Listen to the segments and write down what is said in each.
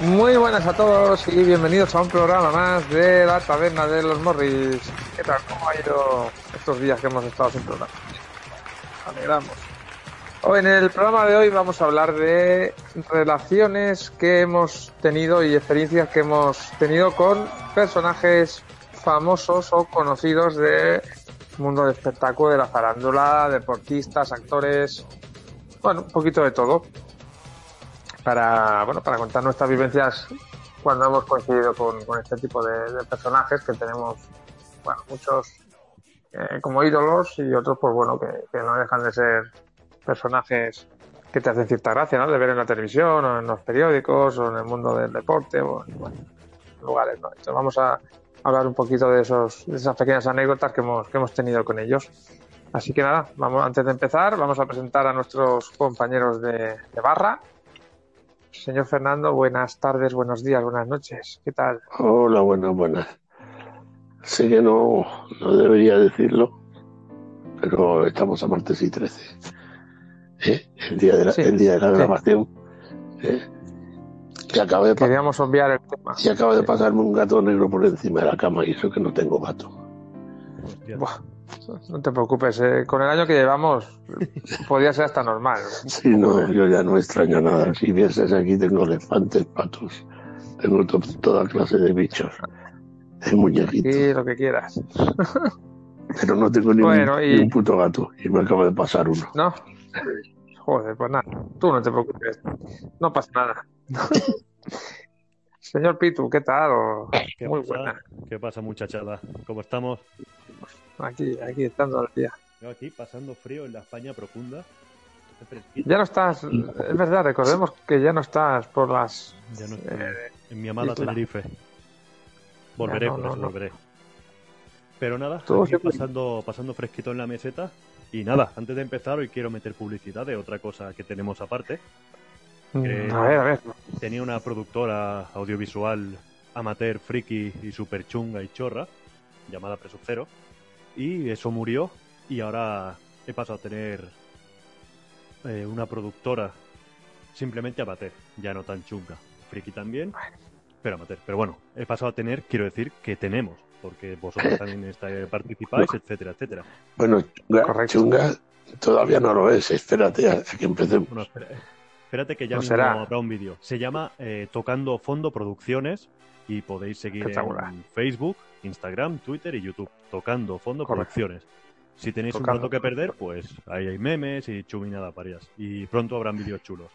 Muy buenas a todos y bienvenidos a un programa más de la taberna de los Morris. ¿Qué tal? ¿Cómo ha ido estos días que hemos estado sin programa? Alegramos. Hoy en el programa de hoy vamos a hablar de relaciones que hemos tenido y experiencias que hemos tenido con personajes famosos o conocidos del mundo del espectáculo, de la farándula, deportistas, actores, bueno, un poquito de todo para, bueno, para contar nuestras vivencias cuando hemos coincidido con, este tipo de, personajes que tenemos, bueno, muchos eh, como ídolos y otros, pues bueno, que, no dejan de ser personajes que te hacen cierta gracia. De ver en la televisión o en los periódicos o en el mundo del deporte o en lugares, ¿no? Entonces vamos a hablar un poquito de, esos, de esas pequeñas anécdotas que hemos, que hemos tenido con ellos. Así que nada, vamos, antes de empezar, vamos a presentar a nuestros compañeros de barra. Señor Fernando, buenas tardes, buenos días, buenas noches. ¿Qué tal? Hola, buenas, buenas. Sé que no, no debería decirlo, pero estamos a martes y 13. ¿Eh? El, día de la, el día de la grabación. ¿Eh? Que de Queríamos obviar el tema. Y acaba de pasarme un gato negro por encima de la cama y eso que no tengo gato. No te preocupes, eh. con el año que llevamos podría ser hasta normal. Sí, no, yo ya no extraño nada. Si vieses aquí tengo elefantes, patos, tengo toda clase de bichos, de muñequitos. Sí, lo que quieras. Pero no tengo ni, un, puto gato y me acaba de pasar uno. No. Joder, pues nada, tú no te preocupes, no pasa nada. Señor Pitu, ¿qué tal? Muy buena. ¿Qué pasa, muchachada? ¿Cómo estamos? Aquí, aquí estando al día. Yo aquí pasando frío en la España profunda. Ya no estás, es verdad, recordemos que ya no estás por las. Ya no eh, en mi amada Tenerife. Volveré, volveré. Pero nada, aquí pasando, pasando fresquito en la meseta. Y nada, antes de empezar, hoy quiero meter publicidad de otra cosa que tenemos aparte. Mm, a ver, a ver. Tenía una productora audiovisual amateur, friki y super chunga y chorra, llamada Preso Cero y eso murió y ahora he pasado a tener eh, una productora simplemente amateur, ya no tan chunga. Friki también, pero amateur. Pero bueno, he pasado a tener, quiero decir, que tenemos, porque vosotros también estáis, participáis, etcétera, etcétera. Bueno, chunga, todavía no lo es, espérate a que empecemos. espérate que ya no mismo habrá un vídeo. Se llama eh, Tocando Fondo Producciones y podéis seguir en Facebook, Instagram, Twitter y YouTube, tocando fondo producciones. Si tenéis un rato que perder, pues ahí hay memes y chuminadas varias. Y pronto habrán vídeos chulos.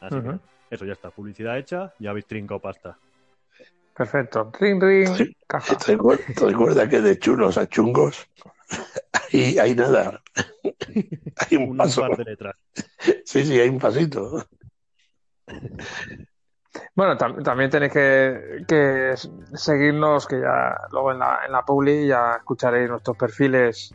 Así que eso ya está, publicidad hecha, ya habéis trincado pasta. Perfecto. Ring, ring. ¿Te acuerdas que de chulos a chungos? Ahí hay nada. Hay un, paso. Par de letras. Sí, sí, hay un pasito. Bueno, también tenéis que, seguirnos, que ya luego en la, en la Publi ya escucharéis nuestros perfiles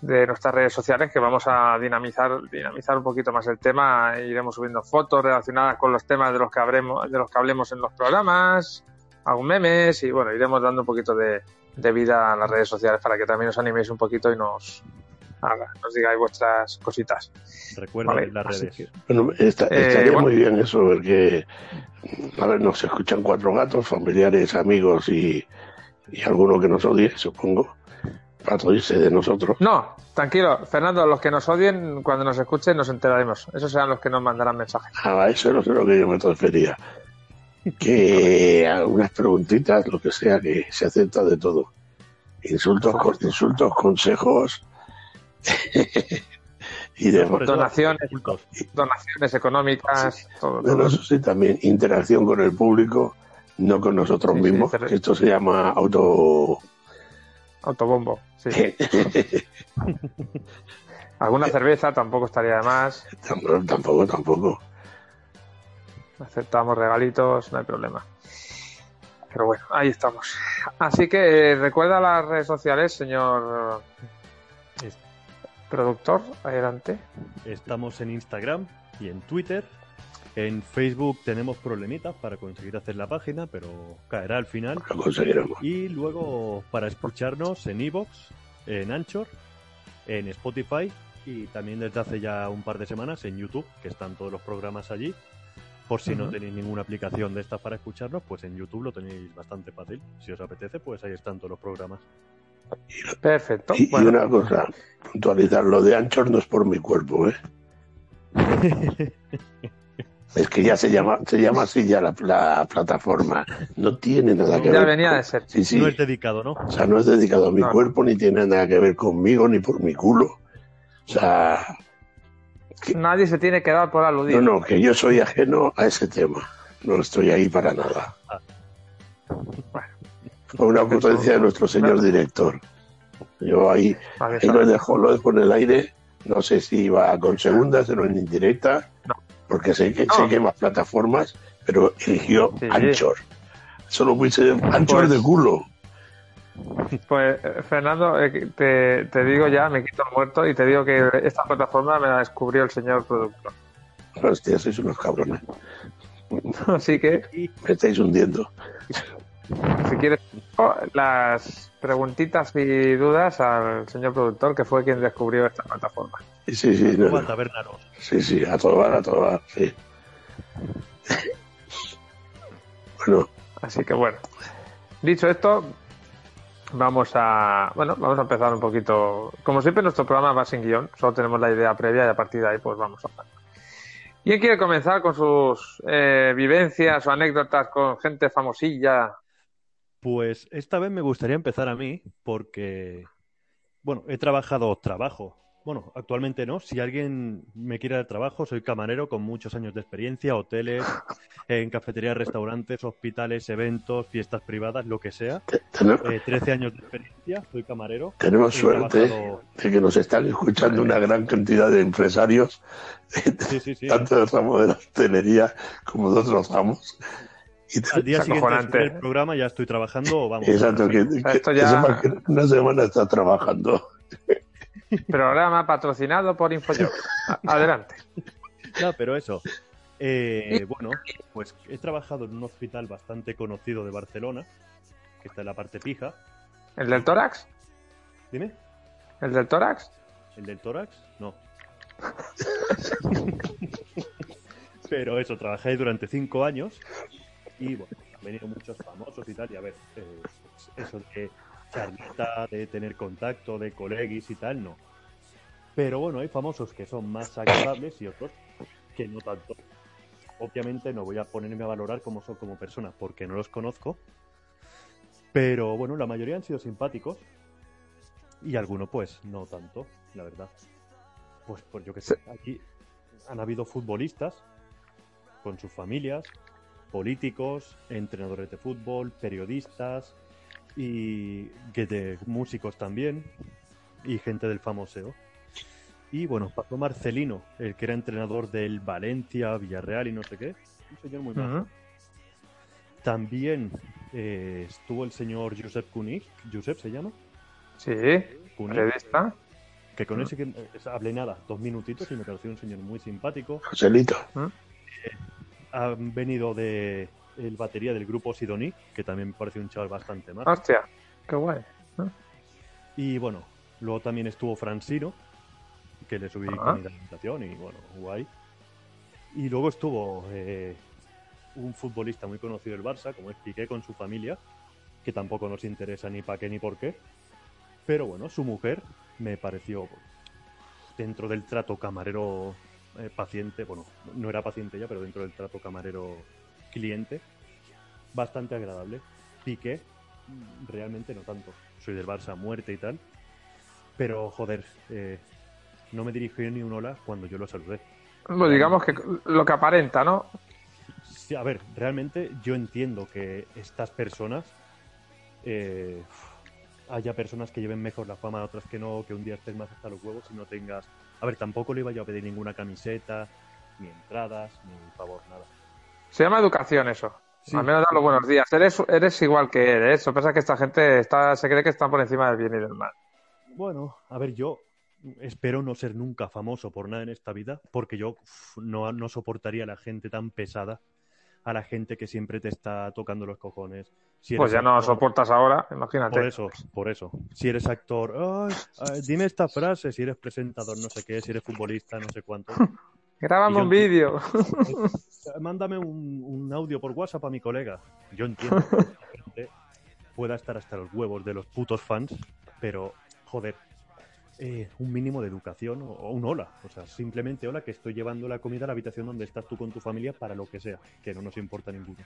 de nuestras redes sociales, que vamos a dinamizar, dinamizar un poquito más el tema. Iremos subiendo fotos relacionadas con los temas de los que habremos, de los que hablemos en los programas, algún memes, y bueno, iremos dando un poquito de, de vida a las redes sociales para que también os animéis un poquito y nos, nos digáis vuestras cositas. Recuerden las redes. Bueno, eh, estaría muy bien eso, porque a ver, nos escuchan cuatro gatos, familiares, amigos y, y alguno que nos odie, supongo, para irse de nosotros. No, tranquilo, Fernando, los que nos odien, cuando nos escuchen, nos enteraremos. Esos serán los que nos mandarán mensajes. Ah, eso no es lo que yo me refería. Que algunas preguntitas, lo que sea, que se acepta de todo. Insultos, insultos, consejos. y de donaciones, donaciones económicas, todo, Eso sí, también interacción con el público, no con nosotros mismos. Esto se llama auto. Autobombo, sí. Alguna cerveza tampoco estaría de más. Tampoco, tampoco. Aceptamos regalitos, no hay problema. Pero bueno, ahí estamos. Así que eh, recuerda las redes sociales, señor productor, adelante. Estamos en Instagram y en Twitter. En Facebook tenemos problemitas para conseguir hacer la página, pero caerá al final. Y luego para escucharnos en Evox, en Anchor, en Spotify y también desde hace ya un par de semanas en YouTube, que están todos los programas allí. Por si no tenéis ninguna aplicación de estas para escucharnos, pues en YouTube lo tenéis bastante fácil. Si os apetece, pues ahí están todos los programas. Perfecto. Y, una cosa, puntualizar, lo de Anchor no es por mi cuerpo, ¿eh? es que ya se llama, se llama así ya la, plataforma. No tiene nada que ya ver. venía de ser. No es dedicado, ¿no? O sea, no es dedicado a mi cuerpo, ni tiene nada que ver conmigo, ni por mi culo. O sea. Nadie se tiene que dar por aludido. No, no, que yo soy ajeno a ese tema. No estoy ahí para nada. Bueno, una ocurrencia de nuestro señor director. Yo ahí, lo dejo, lo dejo en el aire. No sé si va con segundas o en indirecta, porque sé que, sé que más plataformas, pero eligió Anchor. Solo puse Anchor de culo. Pues, Fernando, eh, te, te, digo ya, me quito el muerto y te digo que esta plataforma me la descubrió el señor productor. Hostia, sois unos cabrones. Así que. Me estáis hundiendo. Si quieres, las preguntitas y dudas al señor productor, que fue quien descubrió esta plataforma. Sí, sí, sí. No, Sí, sí, a todo a todo sí. bueno. Así que bueno. Dicho esto, vamos a. Bueno, vamos a empezar un poquito. Como siempre, nuestro programa va sin guion, solo tenemos la idea previa y a partir de ahí, pues vamos a hablar. ¿Quién quiere comenzar con sus eh, vivencias o anécdotas con gente famosilla pues esta vez me gustaría empezar a mí porque, bueno, he trabajado, trabajo. Bueno, actualmente no. Si alguien me quiere dar trabajo, soy camarero con muchos años de experiencia, hoteles, en cafeterías, restaurantes, hospitales, eventos, fiestas privadas, lo que sea. Eh, 13 años de experiencia, soy camarero. Tenemos suerte de que nos están escuchando una gran cantidad de empresarios, tanto del ramo de la hostelería como de otros ramos. Y Al día siguiente del programa ya estoy trabajando, vamos. Exacto, que, una semana está trabajando. Programa patrocinado por InfoJob. Adelante. No, pero eso. Eh, bueno, pues he trabajado en un hospital bastante conocido de Barcelona, que está en la parte pija. ¿El del tórax? Dime. ¿El del tórax? ¿El del tórax? No. pero eso, trabajé durante cinco años y bueno, han venido muchos famosos y tal, y a ver, eh, eso de charlita, de tener contacto, de colegis y tal, no. Pero bueno, hay famosos que son más agradables y otros que no tanto. Obviamente no voy a ponerme a valorar cómo son como personas porque no los conozco. Pero bueno, la mayoría han sido simpáticos. Y algunos pues no tanto, la verdad. Pues, pues yo que sé, aquí han habido futbolistas con sus familias, políticos, entrenadores de fútbol, periodistas y de músicos también y gente del famoseo. Y bueno, pasó Marcelino, el que era entrenador del Valencia, Villarreal y no sé qué. Un señor muy malo. También eh, estuvo el señor Josep Kunik. ¿Josep se llama? Sí, periodista. Que con ese que eh, hablé nada, dos minutitos y me pareció un señor muy simpático. Joselito han venido de el batería del grupo Sidoní, que también me parece un chaval bastante más. Hostia, qué guay. Y bueno, luego también estuvo Francino, que le subí con mi alimentación y bueno, guay. Y luego estuvo eh, un futbolista muy conocido del Barça, como expliqué, con su familia, que tampoco nos interesa ni para qué ni por qué. Pero bueno, su mujer me pareció dentro del trato camarero eh, paciente, bueno, no era paciente ya, pero dentro del trato camarero-cliente, bastante agradable. Piqué, realmente no tanto. Soy del Barça muerte y tal. Pero, joder, eh, no me dirigió ni un hola cuando yo lo saludé. Pues digamos que lo que aparenta, ¿no? Sí, a ver, realmente yo entiendo que estas personas eh, haya personas que lleven mejor la fama, otras que no, que un día estés más hasta los huevos y no tengas a ver, tampoco le iba yo a pedir ninguna camiseta, ni entradas, ni favor, nada. Se llama educación eso. Al menos da los buenos días. Eres, eres igual que él, ¿eh? Eso pasa que esta gente está, se cree que están por encima del bien y del mal. Bueno, a ver, yo espero no ser nunca famoso por nada en esta vida, porque yo no, no soportaría a la gente tan pesada, a la gente que siempre te está tocando los cojones, pues ya no lo soportas ahora, imagínate. Por eso, por eso. Si eres actor, dime esta frase, si eres presentador, no sé qué, si eres futbolista, no sé cuánto. Grábame un vídeo. Mándame un, un, audio por WhatsApp a mi colega. Yo entiendo que la gente pueda estar hasta los huevos de los putos fans, pero, joder, eh, un mínimo de educación o, un hola. O sea, simplemente hola que estoy llevando la comida a la habitación donde estás tú con tu familia para lo que sea, que no nos importa ninguno.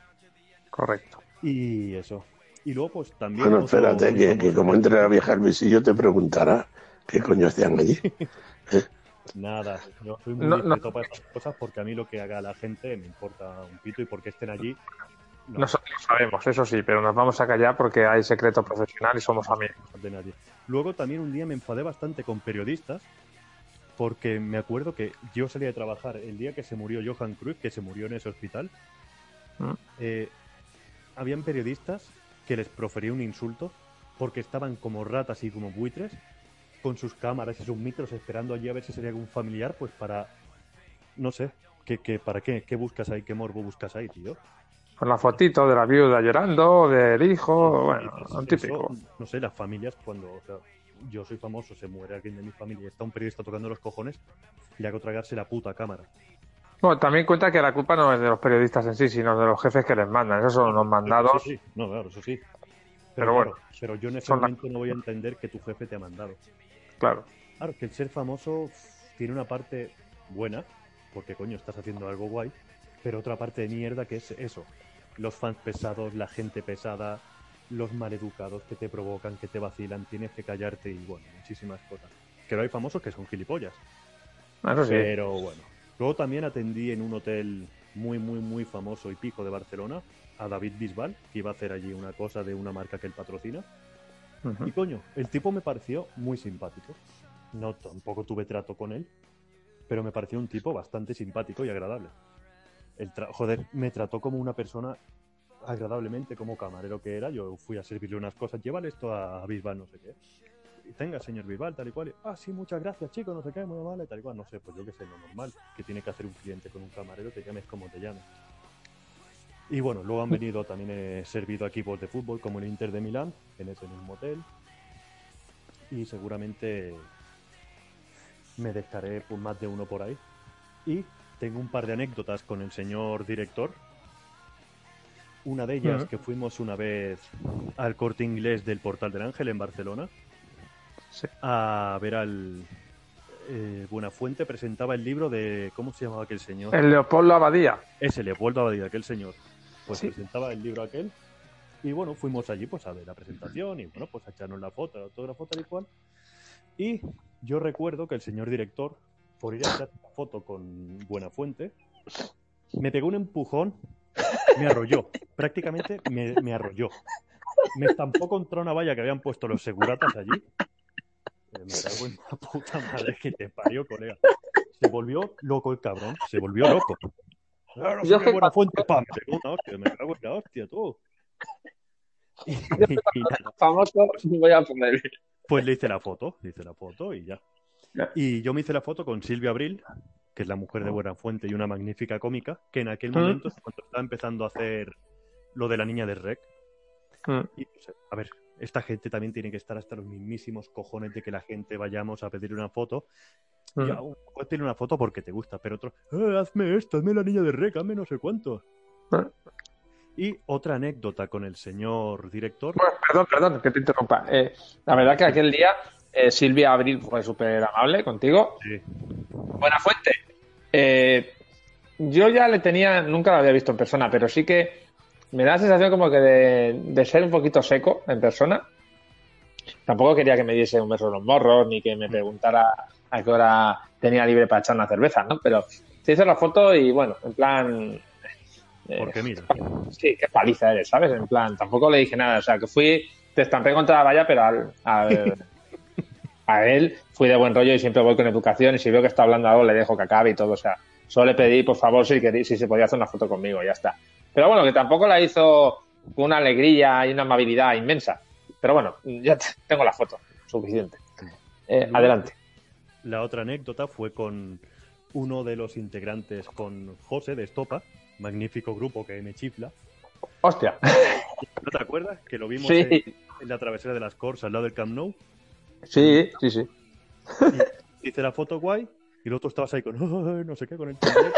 Correcto. Y eso. Y luego, pues también. Bueno, espérate, que, como entre la vieja al visillo te preguntará qué coño hacían allí. Nada, yo soy muy no, para estas cosas porque a mí lo que haga la gente me importa un pito y porque estén allí. Nosotros lo sabemos, eso sí, pero nos vamos a callar porque hay secreto profesional y somos amigos. De nadie. Luego también un día me enfadé bastante con periodistas porque me acuerdo que yo salía de trabajar el día que se murió Johan Cruyff, que se murió en ese hospital. ¿Mm? Eh, habían periodistas que les profería un insulto porque estaban como ratas y como buitres con sus cámaras y sus micros esperando allí a ver si sería algún familiar, pues para, no sé, ¿qué, qué, ¿para qué? ¿Qué buscas ahí? ¿Qué morbo buscas ahí, tío? Con la fotito de la viuda llorando, del hijo, bueno, un típico. no sé, las familias cuando, o sea, yo soy famoso, se muere alguien de mi familia y está un periodista tocando los cojones, le hago tragarse la puta cámara. Bueno, también cuenta que la culpa no es de los periodistas en sí, sino de los jefes que les mandan. Esos son los mandados. Sí, No, claro, eso sí. Pero, bueno. Pero yo en ese momento no voy a entender que tu jefe te ha mandado. Claro. Claro, que el ser famoso tiene una parte buena, porque coño, estás haciendo algo guay, pero otra parte de mierda que es eso. Los fans pesados, la gente pesada, los maleducados que te provocan, que te vacilan, tienes que callarte y bueno, muchísimas cosas. Que no hay famosos que son gilipollas. Eso sí. Pero bueno. Luego también atendí en un hotel muy, muy, muy famoso y pico de Barcelona a David Bisbal, que iba a hacer allí una cosa de una marca que él patrocina. Y coño, el tipo me pareció muy simpático. No, tampoco tuve trato con él, pero me pareció un tipo bastante simpático y agradable. El joder, me trató como una persona agradablemente, como camarero que era. Yo fui a servirle unas cosas, llévale esto a Bisbal, no sé qué. Y tenga, señor Bisbal, tal y cual. ah, sí, muchas gracias, chico, no sé qué, muy amable, tal y cual. No sé, pues yo que sé, lo normal que tiene que hacer un cliente con un camarero, te llames como te llames. Y bueno, luego han venido también he servido equipos de fútbol como el Inter de Milán en ese mismo hotel. Y seguramente me dejaré por más de uno por ahí. Y tengo un par de anécdotas con el señor director. Una de ellas que fuimos una vez al corte inglés del Portal del Ángel en Barcelona a ver al eh, Buenafuente presentaba el libro de ¿cómo se llamaba aquel señor? El Leopoldo Abadía. Ese Leopoldo Abadía, aquel señor pues presentaba el libro aquel. Y bueno, fuimos allí pues a ver la presentación y bueno, pues a echarnos la foto, la autógrafo tal y cual. Y yo recuerdo que el señor director, por ir a echar la foto con Buena Fuente, me pegó un empujón, me arrolló, prácticamente me, me arrolló. Me estampó contra una valla que habían puesto los seguratas allí. Eh, me cago en la puta madre que te parió, colega. Se volvió loco el cabrón, se volvió loco. Claro, yo qué buena fuente, pam, me una hostia, me cago en la hostia, tú. Famoso, voy a poner. Pues le hice la foto, le hice la foto y ya. Y yo me hice la foto con Silvia Abril, que es la mujer de Buena Fuente y una magnífica cómica, que en aquel momento, cuando estaba empezando a hacer lo de la niña de Rec, y, a ver, esta gente también tiene que estar hasta los mismísimos cojones de que la gente vayamos a pedir una foto ya, puedes tener una foto porque te gusta, pero otro, eh, hazme esto, hazme la niña de rec, hazme no sé cuánto. Y otra anécdota con el señor director. Bueno, perdón, perdón, que te interrumpa. Eh, la verdad que aquel día eh, Silvia Abril fue súper amable contigo. Sí. Buena fuente. yo ya le tenía, nunca lo había visto en persona, pero sí que me da la sensación como que de, de ser un poquito seco en persona. Tampoco quería que me diese un beso en los morros, ni que me mm. preguntara a qué hora tenía libre para echar una cerveza, ¿no? Pero se hizo la foto y bueno, en plan. Eh, Porque mira. Sí, qué paliza eres, ¿sabes? En plan, tampoco le dije nada. O sea, que fui, te estampé contra la valla, pero al, a él fui de buen rollo y siempre voy con educación. Y si veo que está hablando algo, le dejo que acabe y todo. O sea, solo le pedí, por favor, si, si se podía hacer una foto conmigo, ya está. Pero bueno, que tampoco la hizo con una alegría y una amabilidad inmensa. Pero bueno, ya tengo la foto, suficiente. Eh, adelante. La otra anécdota fue con uno de los integrantes, con José de Estopa, magnífico grupo que me chifla. ¡Hostia! ¿No te acuerdas? Que lo vimos en, la travesera de las Corts al lado del Camp Nou. Sí, sí, sí. hice la foto guay Y el otro estabas ahí con, "Ay, no sé qué, con el timbre.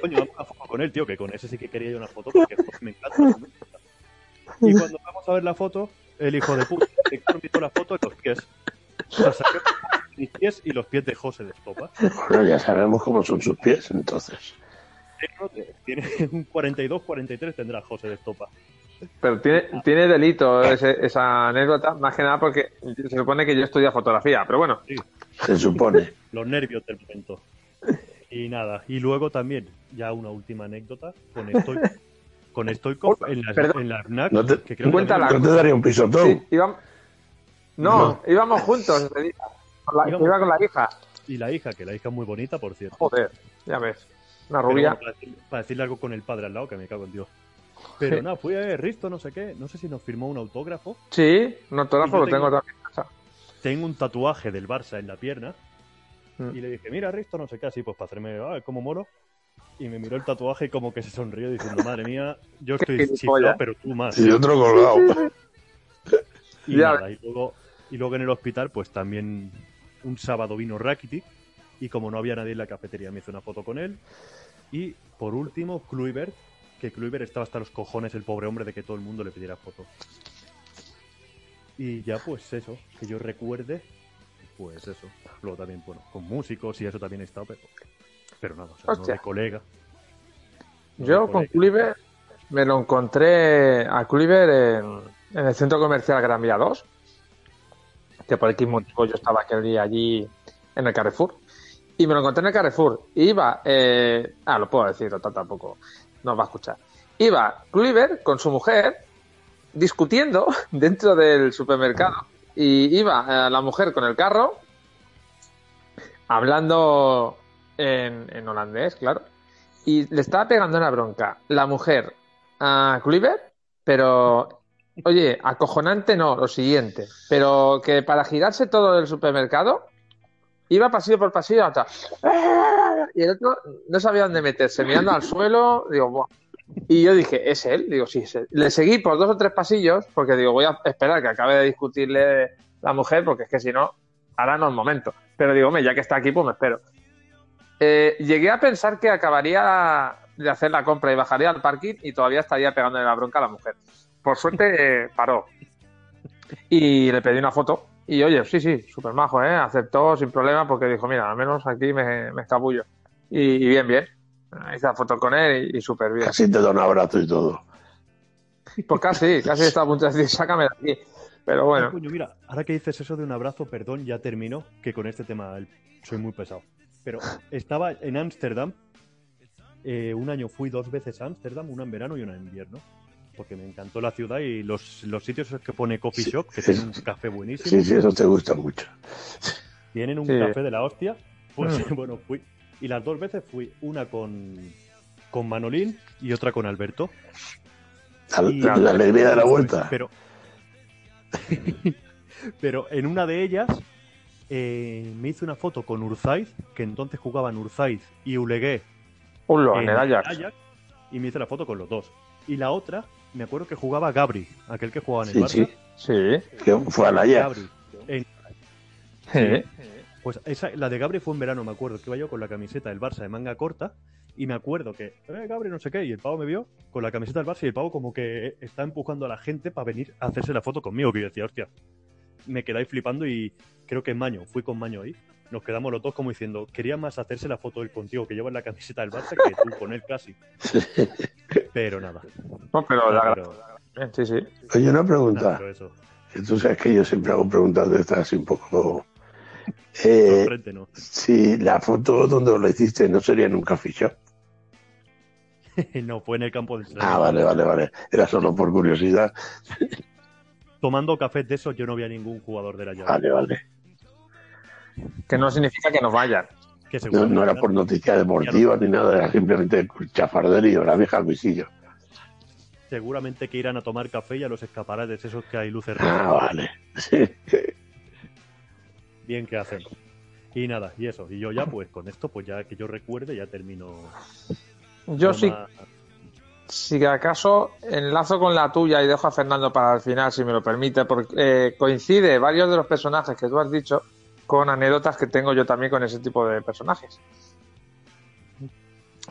Coño, vamos a una foto con él, tío, que con ese sí que quería yo una foto porque me encanta. me encanta. Y cuando vamos a ver la foto, el hijo de puta se hizo la foto de los pies. O sea, sacó mis pies y los pies de José de Estopa. Bueno, ya sabemos cómo son sus pies, entonces. Tiene un 42-43 tendrá José de Estopa. Pero tiene, tiene delito ese- esa anécdota, más que nada porque se supone que yo estudio fotografía, pero bueno, Se supone. Los nervios del momento. Y nada, y luego también, ya una última anécdota, con Stoikov, con Stoikov en la, Perdón. en la FNAC, No te- que creo que también- ¿No te daría un pisotón? sí, íbamos... No, íbamos juntos la- Íbamos- Iba con la hija. y la hija, que la hija es muy bonita, por cierto. Joder, ya ves. Una Pero rubia. bueno, para, decir- para decirle algo con el padre al lado, que me cago en Dios. Pero nada, fui a Risto, no sé qué, no sé si nos firmó un autógrafo. Sí, un autógrafo lo tengo tengo- también en casa. Tengo un tatuaje del Barça en la pierna. Mm. Y le dije, mira, Risto, no sé qué, así, pues para hacerme, ah, como moro. Y me miró el tatuaje y como que se sonrió diciendo, madre mía, yo estoy chiflado, pero tú más. Y otro colgado. Y Ya nada, y luego, y luego en el hospital, pues también un sábado vino Rakitic y como no había nadie en la cafetería, me hice una foto con él. Y por último, Kluivert, que Kluivert estaba hasta los cojones, el pobre hombre, de que todo el mundo le pidiera foto. Y ya, pues eso, que yo recuerde, pues eso. Luego también, bueno, con músicos y eso también he estado, pero, pero nada, o sea, no de colega. No Yo de con. Kluivert me lo encontré a Kluivert en, en el centro comercial Gran Vía 2, que por X motivo yo estaba aquel día allí en el Carrefour. Y me lo encontré en el Carrefour. Iba, eh, ah, lo puedo decir, total, tampoco nos va a escuchar. Iba Kluivert con su mujer discutiendo dentro del supermercado. Y iba eh, la mujer con el carro hablando en, holandés, claro. Y le estaba pegando una bronca la mujer a Kluivert, pero oye, acojonante no, lo siguiente. Pero que para girarse todo el supermercado iba pasillo por pasillo hasta y el otro no sabía dónde meterse, mirando al suelo, digo, Buah. Y yo dije, ¿es él? Digo, sí, es él. Le seguí por dos o tres pasillos, porque digo, voy a esperar que acabe de discutirle la mujer, porque es que si no, ahora no es momento. Pero digo, ya que está aquí, pues me espero. Eh, llegué a pensar que acabaría de hacer la compra y bajaría al parking y todavía estaría pegándole la bronca a la mujer. Por suerte eh, paró. Y le pedí una foto. Y oye, sí, sí, súper majo, ¿eh? Aceptó sin problema porque dijo, mira, al menos aquí me escabullo. Y, y bien, bien. Hice la foto con él y, y súper bien. Casi te da un abrazo y todo. Pues casi, casi estaba a punto de decir, sácame de aquí. Pero bueno, coño, mira, ahora que dices eso de un abrazo, perdón, ya termino, que con este tema el- soy muy pesado. Pero estaba en Ámsterdam, eh, un año fui dos veces a Ámsterdam, una en verano y una en invierno, porque me encantó la ciudad y los, los sitios que pone Coffee Sí, Shop, que sí. tienen un café buenísimo, Sí, sí, eso te gusta mucho. tienen un Sí. café de la hostia, pues Mm. bueno, fui. Y las dos veces fui, una con, con Manolín y otra con Alberto. La, Y- la alegría de la vuelta. Pero, pero en una de ellas eh, me hice una foto con Urzaiz, que entonces jugaban Urzaiz y Ulegué un lo en en el Ajax. y me hice la foto con los dos. Y la otra, me acuerdo que jugaba Gabri, aquel que jugaba en el Sí, Barça. sí. Sí. Que fue a la ya. Gabri. En- Sí. Pues esa, la de Gabri fue en verano, me acuerdo, que iba yo con la camiseta del Barça de manga corta y me acuerdo que, eh, Gabri no sé qué, y el pavo me vio con la camiseta del Barça y el pavo como que está empujando a la gente para venir a hacerse la foto conmigo, que yo decía, hostia, me quedáis flipando y creo que Maño, fui con Maño ahí, nos quedamos los dos como diciendo, quería más hacerse la foto él contigo que lleva la camiseta del Barça que tú con él casi. Pero nada. No, pero la pero- Sí, sí. Oye, una nada, pregunta. pero eso, Que tú sabes que yo siempre hago preguntas de estas así un poco. Eh, si la foto donde lo hiciste no sería en un coffee shop. no, fue en el campo del Ah, vale, vale, vale. Era solo por curiosidad. Tomando café de eso yo no vi a ningún jugador de la llave. Vale, vale. Que no significa que nos vayan. Que No, no era por noticia deportiva ni nada, era simplemente chafarderío, la vieja Luisillo. seguramente que irán a tomar café y a los escaparates esos que hay luces rojas. Ah, vale. Sí. Bien que hacen. Y nada, y eso. Y yo ya, pues con esto, pues ya que yo recuerde, ya termino. Yo sí, si acaso enlazo con la tuya y dejo a Fernando para el final, si me lo permite, porque eh, coincide varios de los personajes que tú has dicho con anécdotas que tengo yo también con ese tipo de personajes.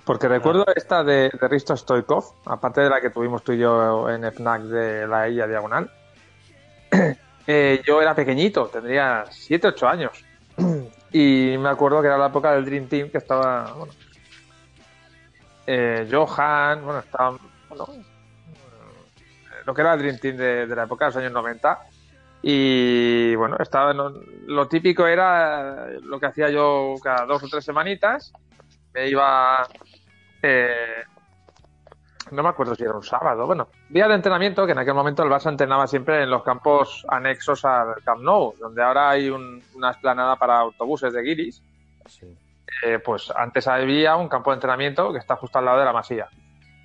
Porque recuerdo esta de, de Risto Stoikov, aparte de la que tuvimos tú y yo en FNAC de la Isla Diagonal. Eh, yo era pequeñito, tendría 7, 8 años. y me acuerdo que era la época del Dream Team que estaba, bueno, eh, Johan, bueno, estaba, bueno, lo que era el Dream Team de, de, la época de los años 90. Y bueno, estaba, lo típico era lo que hacía yo cada dos o tres semanitas. Me iba eh, no me acuerdo si era un sábado, bueno, día de entrenamiento, que en aquel momento el Barça entrenaba siempre en los campos anexos al Camp Nou, donde ahora hay una esplanada para autobuses de guiris. Eh, pues antes había un campo de entrenamiento que está justo al lado de la masía.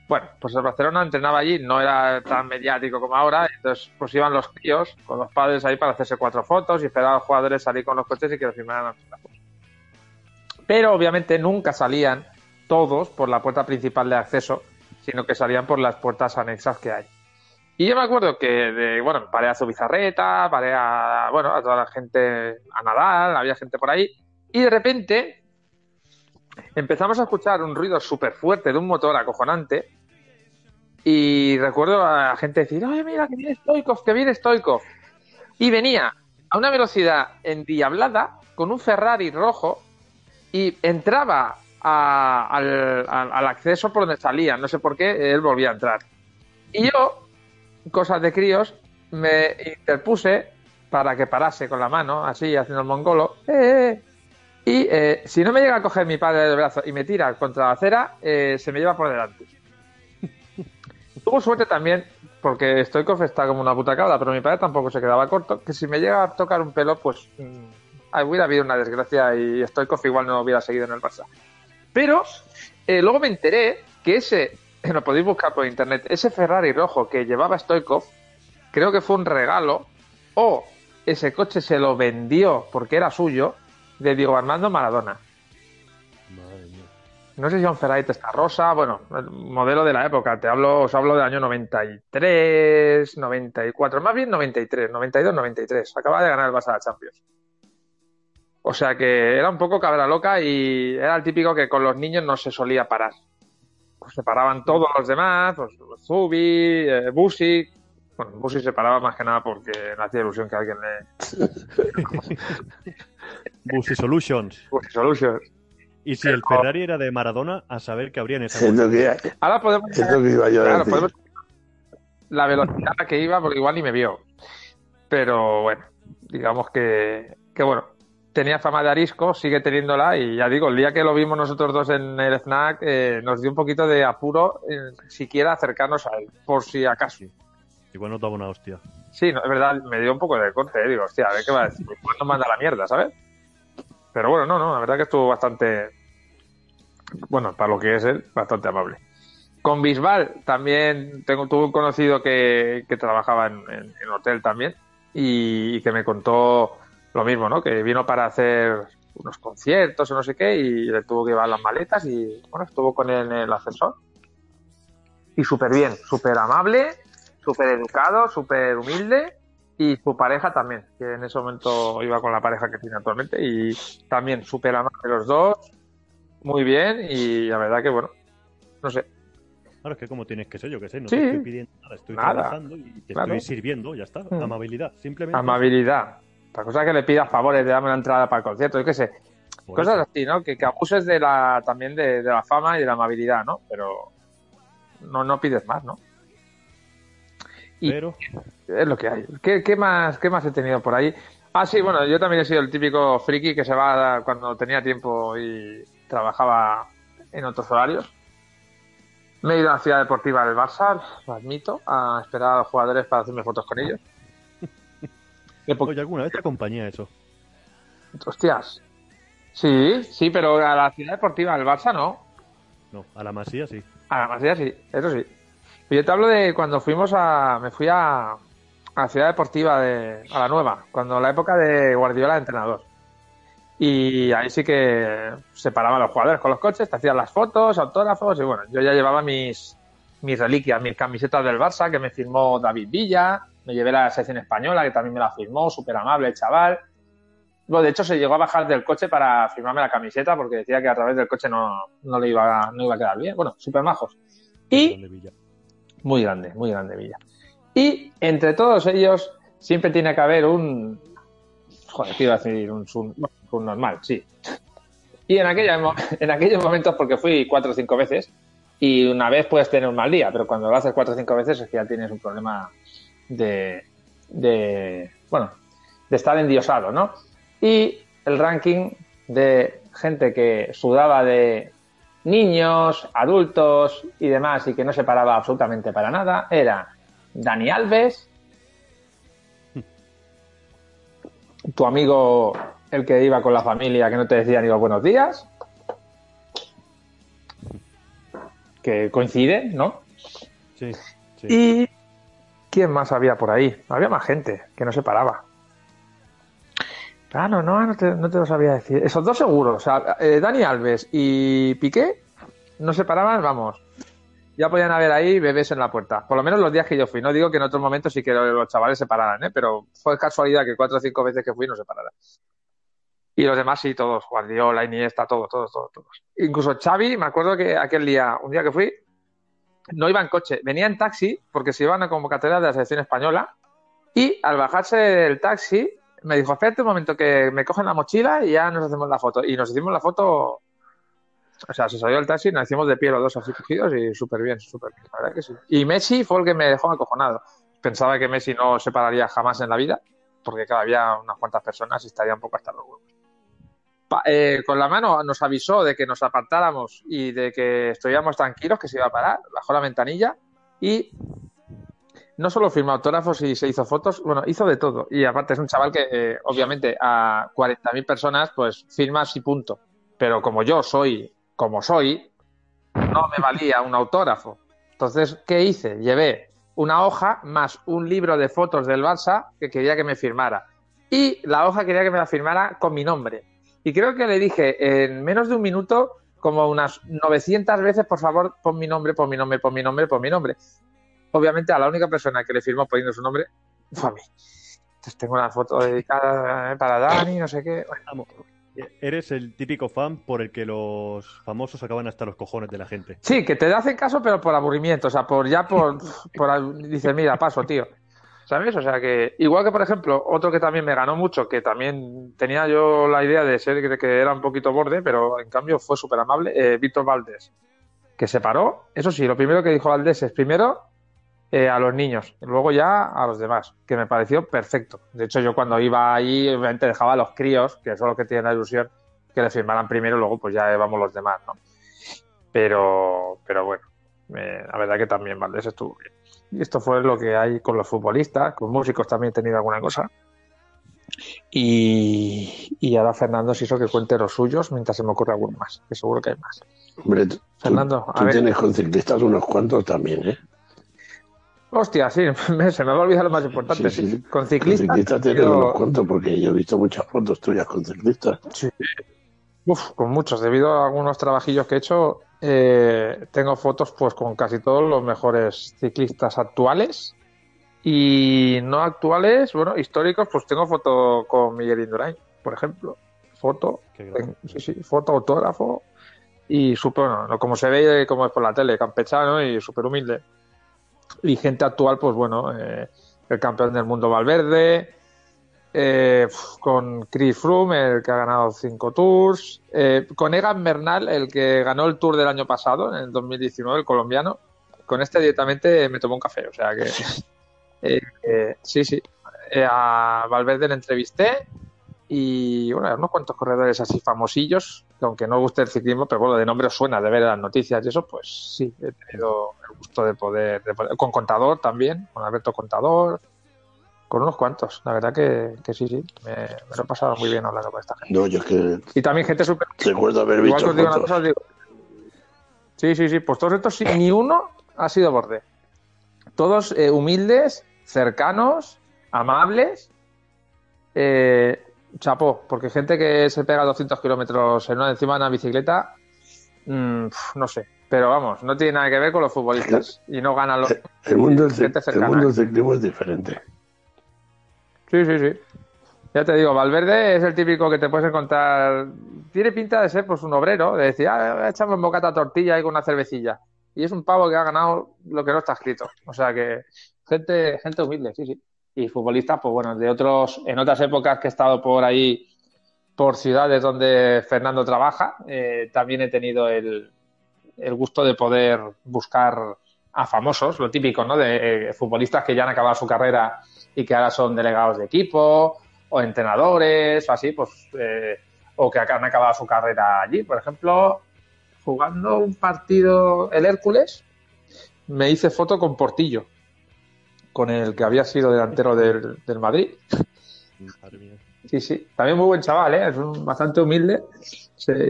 Bueno, pues el Barcelona entrenaba allí, no era tan mediático como ahora, entonces pues iban los tíos con los padres ahí para hacerse cuatro fotos y esperar a los jugadores salir con los coches y que los firmaran Pero obviamente nunca salían todos por la puerta principal de acceso, sino que salían por las puertas anexas que hay. Y yo me acuerdo que, de, bueno, paré a Zubizarreta, paré a, bueno, a toda la gente, a Nadal, había gente por ahí, y de repente empezamos a escuchar un ruido súper fuerte de un motor acojonante, y recuerdo a la gente decir, oye, mira, que viene Stoikov, que viene Stoikov. Y venía a una velocidad endiablada, con un Ferrari rojo, y entraba al, al, acceso por donde salía. No sé por qué, él volvía a entrar. Y yo, cosas de críos, me interpuse para que parase con la mano, así, haciendo el mongolo. Eh, eh, eh. y eh, si no me llega a coger mi padre del brazo y me tira contra la acera, eh, se me lleva por delante. Tuvo suerte también, porque Stoikov está como una puta cabra, pero mi padre tampoco se quedaba corto, que si me llega a tocar un pelo, pues mm, hubiera habido una desgracia y Stoikov igual no hubiera seguido en el Barça. Pero eh, luego me enteré que ese, lo podéis buscar por internet, ese Ferrari rojo que llevaba Stoikov, creo que fue un regalo, o ese coche se lo vendió porque era suyo, de Diego Armando Maradona. No sé si es un Ferrari rosa, bueno, modelo de la época, te hablo, os hablo del año 93, 94, más bien 93, 92, 93. Acaba de ganar el Barça de Champions. O sea que era un poco cabra loca y era el típico que con los niños no se solía parar. Pues se paraban todos los demás, pues Zubi, eh, Busi. Bueno, Busi se paraba más que nada porque no hacía ilusión que alguien le. Busi Solutions. Busi Solutions. Y si el Ferrari era de Maradona, a saber que habría en esa. Es Ahora podemos. Es que iba yo a claro, podemos... La velocidad que iba, porque igual ni me vio. Pero bueno, digamos que, que bueno, tenía fama de arisco, sigue teniéndola y ya digo, el día que lo vimos nosotros dos en el FNAC eh, nos dio un poquito de apuro eh, siquiera acercarnos a él, por si acaso. Igual no daba una hostia. Sí, no, es verdad, me dio un poco de corte, eh, digo, hostia, a ver qué va a decir, ¿cuándo manda la mierda, sabes? Pero bueno, no, no, la verdad que estuvo bastante, bueno, para lo que es él, bastante amable. Con Bisbal también tengo, tuve un conocido que, que trabajaba en, en, en hotel también y, y que me contó lo mismo, ¿no? Que vino para hacer unos conciertos o no sé qué y le tuvo que llevar las maletas y, bueno, estuvo con él en el ascensor. Y súper bien, súper amable, súper educado, súper humilde y su pareja también, que en ese momento iba con la pareja que tiene actualmente y también súper amable los dos, muy bien y la verdad que, bueno, no sé, Claro, es que como tienes que ser, yo que sé, no sí. te estoy pidiendo nada, estoy Nada. trabajando y te Claro. estoy sirviendo, ya está. Mm. Amabilidad, simplemente. amabilidad. Otra cosa es que le pidas favores de darme una entrada para el concierto, yo qué sé. Por Cosas eso. así, ¿no? Que, que abuses de la, también de, de la fama y de la amabilidad, ¿no? Pero no, no pides más, ¿no? y- Pero, Es lo que hay. ¿Qué, qué más, ¿Qué más he tenido por ahí? Ah, sí, bueno, yo también he sido el típico friki que se va cuando tenía tiempo y trabajaba en otros horarios. Me he ido a la ciudad deportiva del Barça, lo admito, a esperar a los jugadores para hacerme fotos con ellos. Oye, alguna vez te acompañé a eso. Hostias. Sí, sí, pero a la ciudad deportiva del Barça no. No, a la masía sí. A la Masía sí, eso sí. Y yo te hablo de cuando fuimos a. Me fui a, a la ciudad deportiva de. a la nueva, cuando la época de Guardiola de entrenador. Y ahí sí que se paraban los jugadores con los coches, te hacían las fotos, autógrafos, y bueno, yo ya llevaba mis, mis reliquias, mis camisetas del Barça que me firmó David Villa, me llevé la sección española que también me la firmó, súper amable el chaval. Bueno, de hecho, se llegó a bajar del coche para firmarme la camiseta porque decía que a través del coche no, no le iba, no iba a quedar bien. Bueno, súper majos. Y. Muy grande, muy grande Villa. Y entre todos ellos siempre tiene que haber un. Joder, iba a decir un, un, normal, sí. Y en, aquella, en aquellos momentos, porque fui cuatro o cinco veces, y una vez puedes tener un mal día, pero cuando lo haces cuatro o cinco veces es que ya tienes un problema de, de bueno, de estar endiosado, ¿no? Y el ranking de gente que sudaba de niños, adultos y demás y que no se paraba absolutamente para nada era Dani Alves, tu amigo el que iba con la familia que no te decía ni los buenos días, que coincide, ¿no? Sí, sí. Y ¿quién más había por ahí? Había más gente que no se paraba. Ah, no, no, te, no te lo sabía decir. Esos dos seguros, eh, Dani Alves y Piqué no se paraban, vamos. Ya podían haber ahí bebés en la puerta. Por lo menos los días que yo fui. No digo que en otros momentos sí que los chavales se pararan, ¿eh? pero fue casualidad que cuatro o cinco veces que fui no se pararan. Y los demás sí, todos. Guardiola, Iniesta, todos, todos, todos, todos. Incluso Xavi, me acuerdo que aquel día, un día que fui, no iba en coche, venía en taxi porque se iba a una convocatoria de la selección española y al bajarse del taxi me dijo, espérate un momento que me cogen la mochila y ya nos hacemos la foto. Y nos hicimos la foto, o sea, se salió el taxi, nos hicimos de pie los dos así cogidos y súper bien, súper bien. Y Messi fue el que me dejó acojonado. Pensaba que Messi no se pararía jamás en la vida, porque cada había unas cuantas personas y estaría un poco hasta los huevos. Eh, con la mano nos avisó de que nos apartáramos y de que estuviéramos tranquilos, que se iba a parar, bajó la ventanilla y no solo firmó autógrafos y se hizo fotos, bueno, hizo de todo. Y aparte es un chaval que, eh, obviamente, a 40.000 personas, pues firmas y punto. Pero como yo soy como soy, no me valía un autógrafo. Entonces, ¿qué hice? Llevé una hoja más un libro de fotos del Barça que quería que me firmara. Y la hoja quería que me la firmara con mi nombre. Y creo que le dije en menos de un minuto, como unas 900 veces, por favor, pon mi nombre, pon mi nombre, pon mi nombre, pon mi nombre obviamente a la única persona que le firmó poniendo su nombre fue a mí. Entonces tengo una foto dedicada eh, para Dani, no sé qué. Eres el típico fan por el que los famosos acaban hasta los cojones de la gente. Sí, que te hacen caso, pero por aburrimiento. O sea, por ya por. por dices, mira, paso, tío. ¿Sabes? O sea que. Igual que, por ejemplo, otro que también me ganó mucho, que también tenía yo la idea de ser que, era un poquito borde, pero en cambio fue súper amable, eh, Víctor Valdés. Que se paró. Eso sí, lo primero que dijo Valdés es: primero, eh, a los niños, y luego ya a los demás, que me pareció perfecto. De hecho, yo cuando iba ahí, obviamente dejaba a los críos, que son los que tienen la ilusión, que le firmaran primero, luego pues ya vamos los demás, ¿no? Pero, pero bueno, la verdad que también Valdés estuvo bien. Y esto fue lo que hay con los futbolistas, con músicos también he tenido alguna cosa. Y, y ahora Fernando si hizo que cuente los suyos mientras se me ocurre alguno más, que seguro que hay más. Hombre, Fernando, tú, tienes con ciclistas unos cuantos también, ¿eh? Hostia, sí, se me va a olvidar lo más importante. Sí, Con ciclistas. Con ciclistas tienes unos cuantos, porque yo he visto muchas fotos tuyas con ciclistas. Sí. Uf, con muchos. Debido a algunos trabajillos que he hecho, eh, tengo fotos pues con casi todos los mejores ciclistas actuales. Y no actuales, bueno, históricos, pues tengo foto con Miguel Indurain, por ejemplo. Foto, sí, sí, foto, autógrafo. Y súper, bueno, como se ve, como es por la tele, campechano y súper humilde y gente actual, pues bueno, eh, el campeón del mundo Valverde, eh, con Chris Froome, el que ha ganado cinco tours, eh, con Egan Bernal, el que ganó el tour del año pasado, en el 2019, el colombiano. Con este directamente me tomó un café, o sea que sí, sí. a Valverde le entrevisté y bueno, unos cuantos corredores así famosillos, que aunque no guste el ciclismo, pero bueno, de nombre os suena de ver las noticias y eso, pues sí, he tenido el gusto de poder, con Contador también, con Alberto Contador, con unos cuantos, la verdad que, que sí, sí, me, lo he pasado muy bien hablando con esta gente. No, yo es que... Y también gente súper... Recuerdo haber visto Igual que os digo una cosa, digo... Sí, sí, sí, pues todos estos sí, ni uno ha sido borde. Todos eh, humildes, cercanos, amables, eh, chapó, porque gente que se pega 200 kilómetros en una, encima de una bicicleta, mmm, no sé. Pero vamos, no tiene nada que ver con los futbolistas. Y no ganan los. El mundo el mundo del ciclismo es diferente. Sí, sí, sí. Ya te digo, Valverde es el típico que te puedes encontrar. Tiene pinta de ser pues un obrero, de decir, ah, echamos un bocata tortilla y con una cervecilla. Y es un pavo que ha ganado lo que no está escrito. O sea que gente, gente humilde, sí, sí. Y futbolistas, pues bueno, de otros, en otras épocas que he estado por ahí, por ciudades donde Fernando trabaja, eh, también he tenido el, el gusto de poder buscar a famosos, lo típico, ¿no? De eh, futbolistas que ya han acabado su carrera y que ahora son delegados de equipo o entrenadores o así, pues, eh, o que han acabado su carrera allí. Por ejemplo, jugando un partido, el Hércules, me hice foto con Portillo, con el que había sido delantero del, Madrid. Sí, sí, también muy buen chaval, ¿eh? es bastante humilde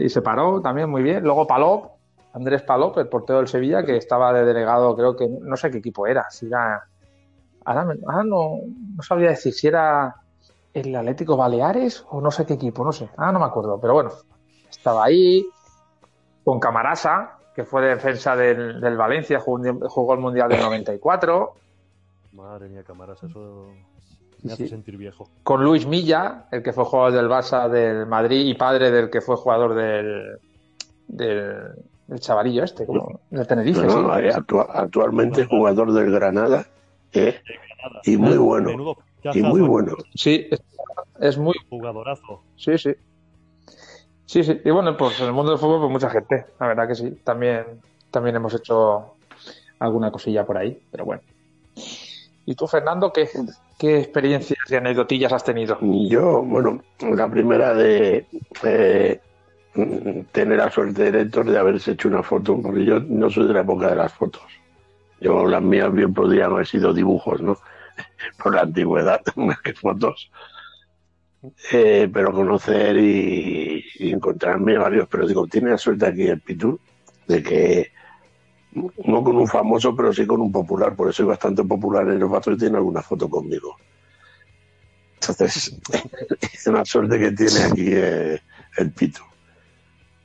y se paró también muy bien. Luego Palop, Andrés Palop, el portero del Sevilla, que estaba de delegado, creo que no sé qué equipo era, si era. Ahora, no, no sabría decir si era el Atlético Baleares o no sé qué equipo, no sé. Ah, no me acuerdo, pero bueno, estaba ahí con Camarasa, que fue defensa del, Valencia, jugó, el Mundial del 94. Madre mía, Camarasa, eso me hace sentir viejo. Con Luis Milla, el que fue jugador del Barça del Madrid y padre del que fue jugador del, del, chavarillo este, como del Tenerife. actualmente jugador del Granada, ¿eh? y muy bueno. Y muy bueno. Sí, es, muy. Jugadorazo. Sí, sí. Sí, sí. Y bueno, pues en el mundo del fútbol, pues mucha gente. La verdad que sí. También, también hemos hecho alguna cosilla por ahí, pero bueno. ¿Y tú, Fernando, qué, qué experiencias y anecdotillas has tenido? Yo, bueno, la primera de eh, tener la suerte de Héctor de haberse hecho una foto, porque yo no soy de la época de las fotos. Yo, las mías bien podrían haber sido dibujos, ¿no? por la antigüedad, más que fotos. Eh, pero conocer y, encontrarme varios, pero digo, tiene la suerte aquí el Pitu de que no con un famoso, pero sí con un popular, por eso soy bastante popular en los vatos y tiene alguna foto conmigo. Entonces, es una suerte que tiene aquí eh, el Pitu.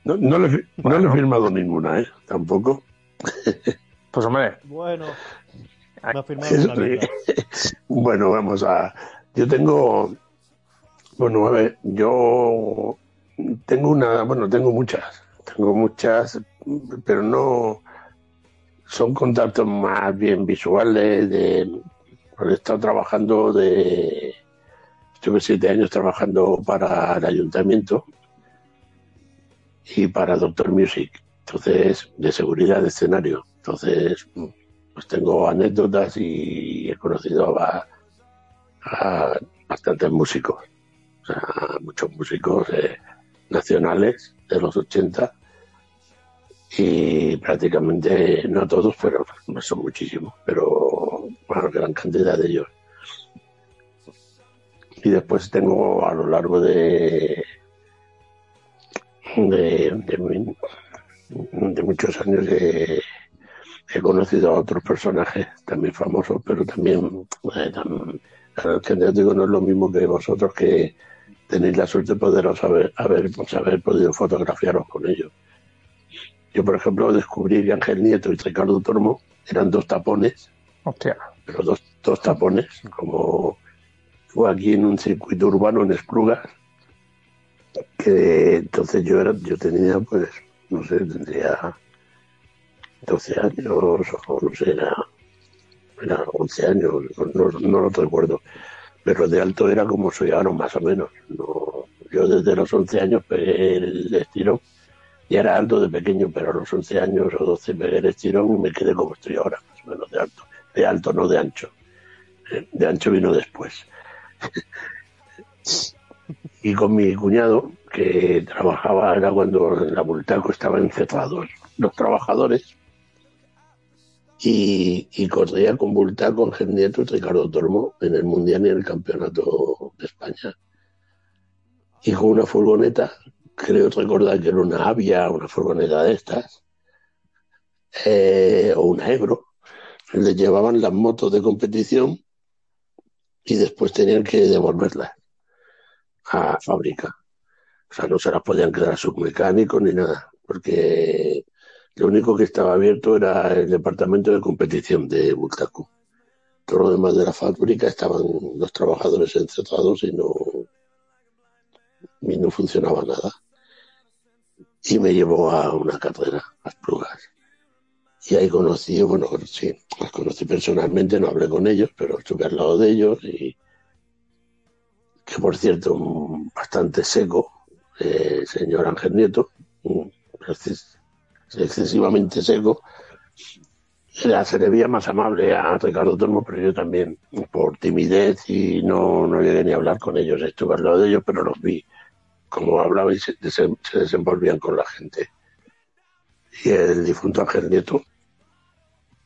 No, le, no le he firmado ninguna, ¿eh? Tampoco. Pues hombre. Bueno. bueno, vamos a. Yo tengo. Bueno, a ver, yo tengo una. Bueno, tengo muchas. Tengo muchas, pero no. Son contactos más bien visuales. De, he estado trabajando de. Estuve siete años trabajando para el ayuntamiento y para Doctor Music. Entonces, de seguridad de escenario. Entonces, pues tengo anécdotas y he conocido a, bastantes músicos, o sea, muchos músicos eh, nacionales de los 80 y prácticamente, no todos, pero son muchísimos, pero bueno, gran cantidad de ellos. Y después tengo a lo largo de, de, de muchos años de he conocido a otros personajes también famosos, pero también, eh, que digo, no es lo mismo que vosotros que tenéis la suerte de poderos haber, haber, pues, haber podido fotografiaros con ellos. Yo, por ejemplo, descubrí que Ángel Nieto y Ricardo Tormo eran dos tapones, Hostia. pero dos, dos tapones, como fue aquí en un circuito urbano en Esplugas, que entonces yo era, yo tenía, pues, no sé, tendría 12 años, o no sé, era, era 11 años, no, no, lo recuerdo. Pero de alto era como soy ahora, más o menos. No, yo desde los 11 años pegué el estirón. Ya era alto de pequeño, pero a los 11 años o 12 pegué el estirón y me quedé como estoy ahora, más o menos de alto. De alto, no de ancho. Eh, de ancho vino después. y con mi cuñado, que trabajaba, era cuando en la Bultaco estaban encerrados los trabajadores, y, corría con Bulta con Nieto y Ricardo Tormo en el Mundial y en el Campeonato de España. Y con una furgoneta, creo recordar que era una Avia, una furgoneta de estas, eh, o una Ebro, le llevaban las motos de competición y después tenían que devolverlas a fábrica. O sea, no se las podían quedar a sus mecánicos ni nada, porque lo único que estaba abierto era el departamento de competición de Bultacu. Todo lo demás de la fábrica estaban los trabajadores encerrados y no, y no funcionaba nada. Y me llevó a una carrera, a Esplugas. Y ahí conocí, bueno, sí, los conocí personalmente, no hablé con ellos, pero estuve al lado de ellos y que por cierto, bastante seco, eh, señor Ángel Nieto, excesivamente seco, era, se le más amable a Ricardo Tormo, pero yo también, por timidez y no, no llegué ni a hablar con ellos, estuve al lado de ellos, pero los vi como hablaban y se, se desenvolvían con la gente. Y el difunto Ángel Nieto,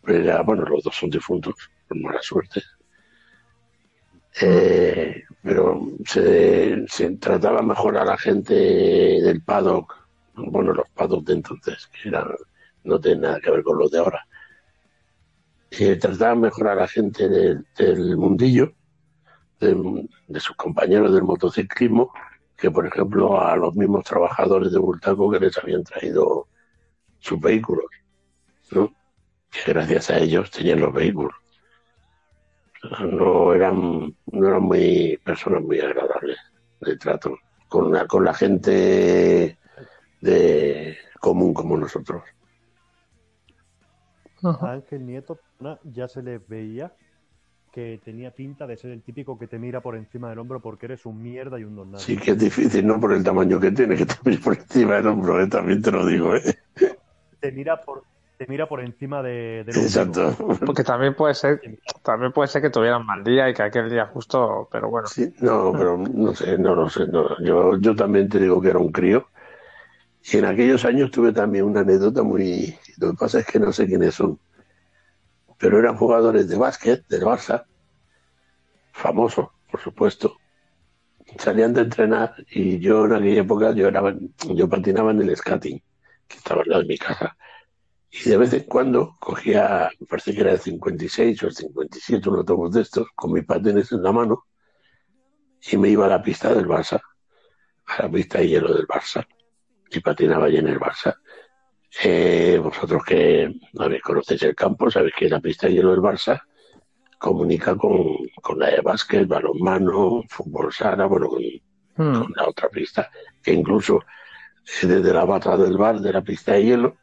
bueno, los dos son difuntos, por mala suerte. Eh, pero se, trataba mejor a la gente del paddock, bueno, los paddock de entonces, que eran, no tienen nada que ver con los de ahora. Se trataba mejor a la gente del, mundillo, de, sus compañeros del motociclismo, que por ejemplo a los mismos trabajadores de Bultaco que les habían traído sus vehículos. que gracias a ellos tenían los vehículos. No eran, no eran muy personas muy agradables de trato con la, con la gente de común como nosotros. A Ángel Nieto ya se le veía que tenía pinta de ser el típico que te mira por encima del hombro porque eres un mierda y un don Sí, que es difícil, no por el tamaño que tiene, que te mire por encima del hombro, ¿eh? también te lo digo. ¿eh? Te mira por, mira por encima de, Exacto. Porque también puede ser, también puede ser que tuvieran mal día y que aquel día justo, pero bueno. Sí, no, pero no sé, no lo sé. No. Yo, yo también te digo que era un crío. Y en aquellos años tuve también una anécdota muy. Lo que pasa es que no sé quiénes son. Pero eran jugadores de básquet, del Barça, famosos, por supuesto. Salían de entrenar y yo en aquella época yo, era, yo patinaba en el skating, que estaba al lado de mi casa y de vez en cuando cogía, me parece que era el 56 o el 57, uno tomos de estos, con mis patines en la mano, y me iba a la pista del Barça, a la pista de hielo del Barça, y patinaba allí en el Barça. Eh, vosotros que conocéis el campo, sabéis que la pista de hielo del Barça comunica con, con la de básquet, balonmano, fútbol sala, bueno, con, hmm. con la otra pista, que incluso desde la bata del bar de la pista de hielo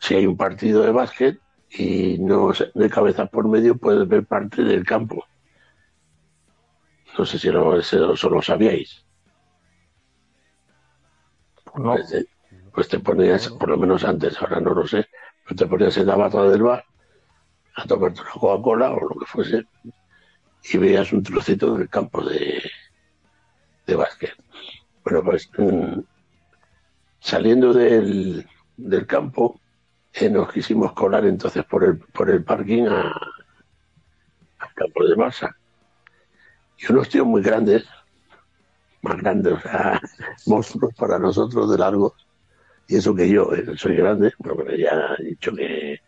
si hay un partido de básquet y no de cabeza por medio puedes ver parte del campo. No sé si lo, eso lo sabíais. Pues, eh, pues, te ponías, por lo menos antes, ahora no lo sé, pues te ponías en la bata del bar a tomarte una Coca-Cola o lo que fuese y veías un trocito del campo de, de básquet. Bueno, pues mm, saliendo del, del campo, nos quisimos colar entonces por el, por el parking a, al campo de masa. Y unos tíos muy grandes, más grandes, o sea, monstruos para nosotros de largo. Y eso que yo eh, soy grande, pero ya he dicho que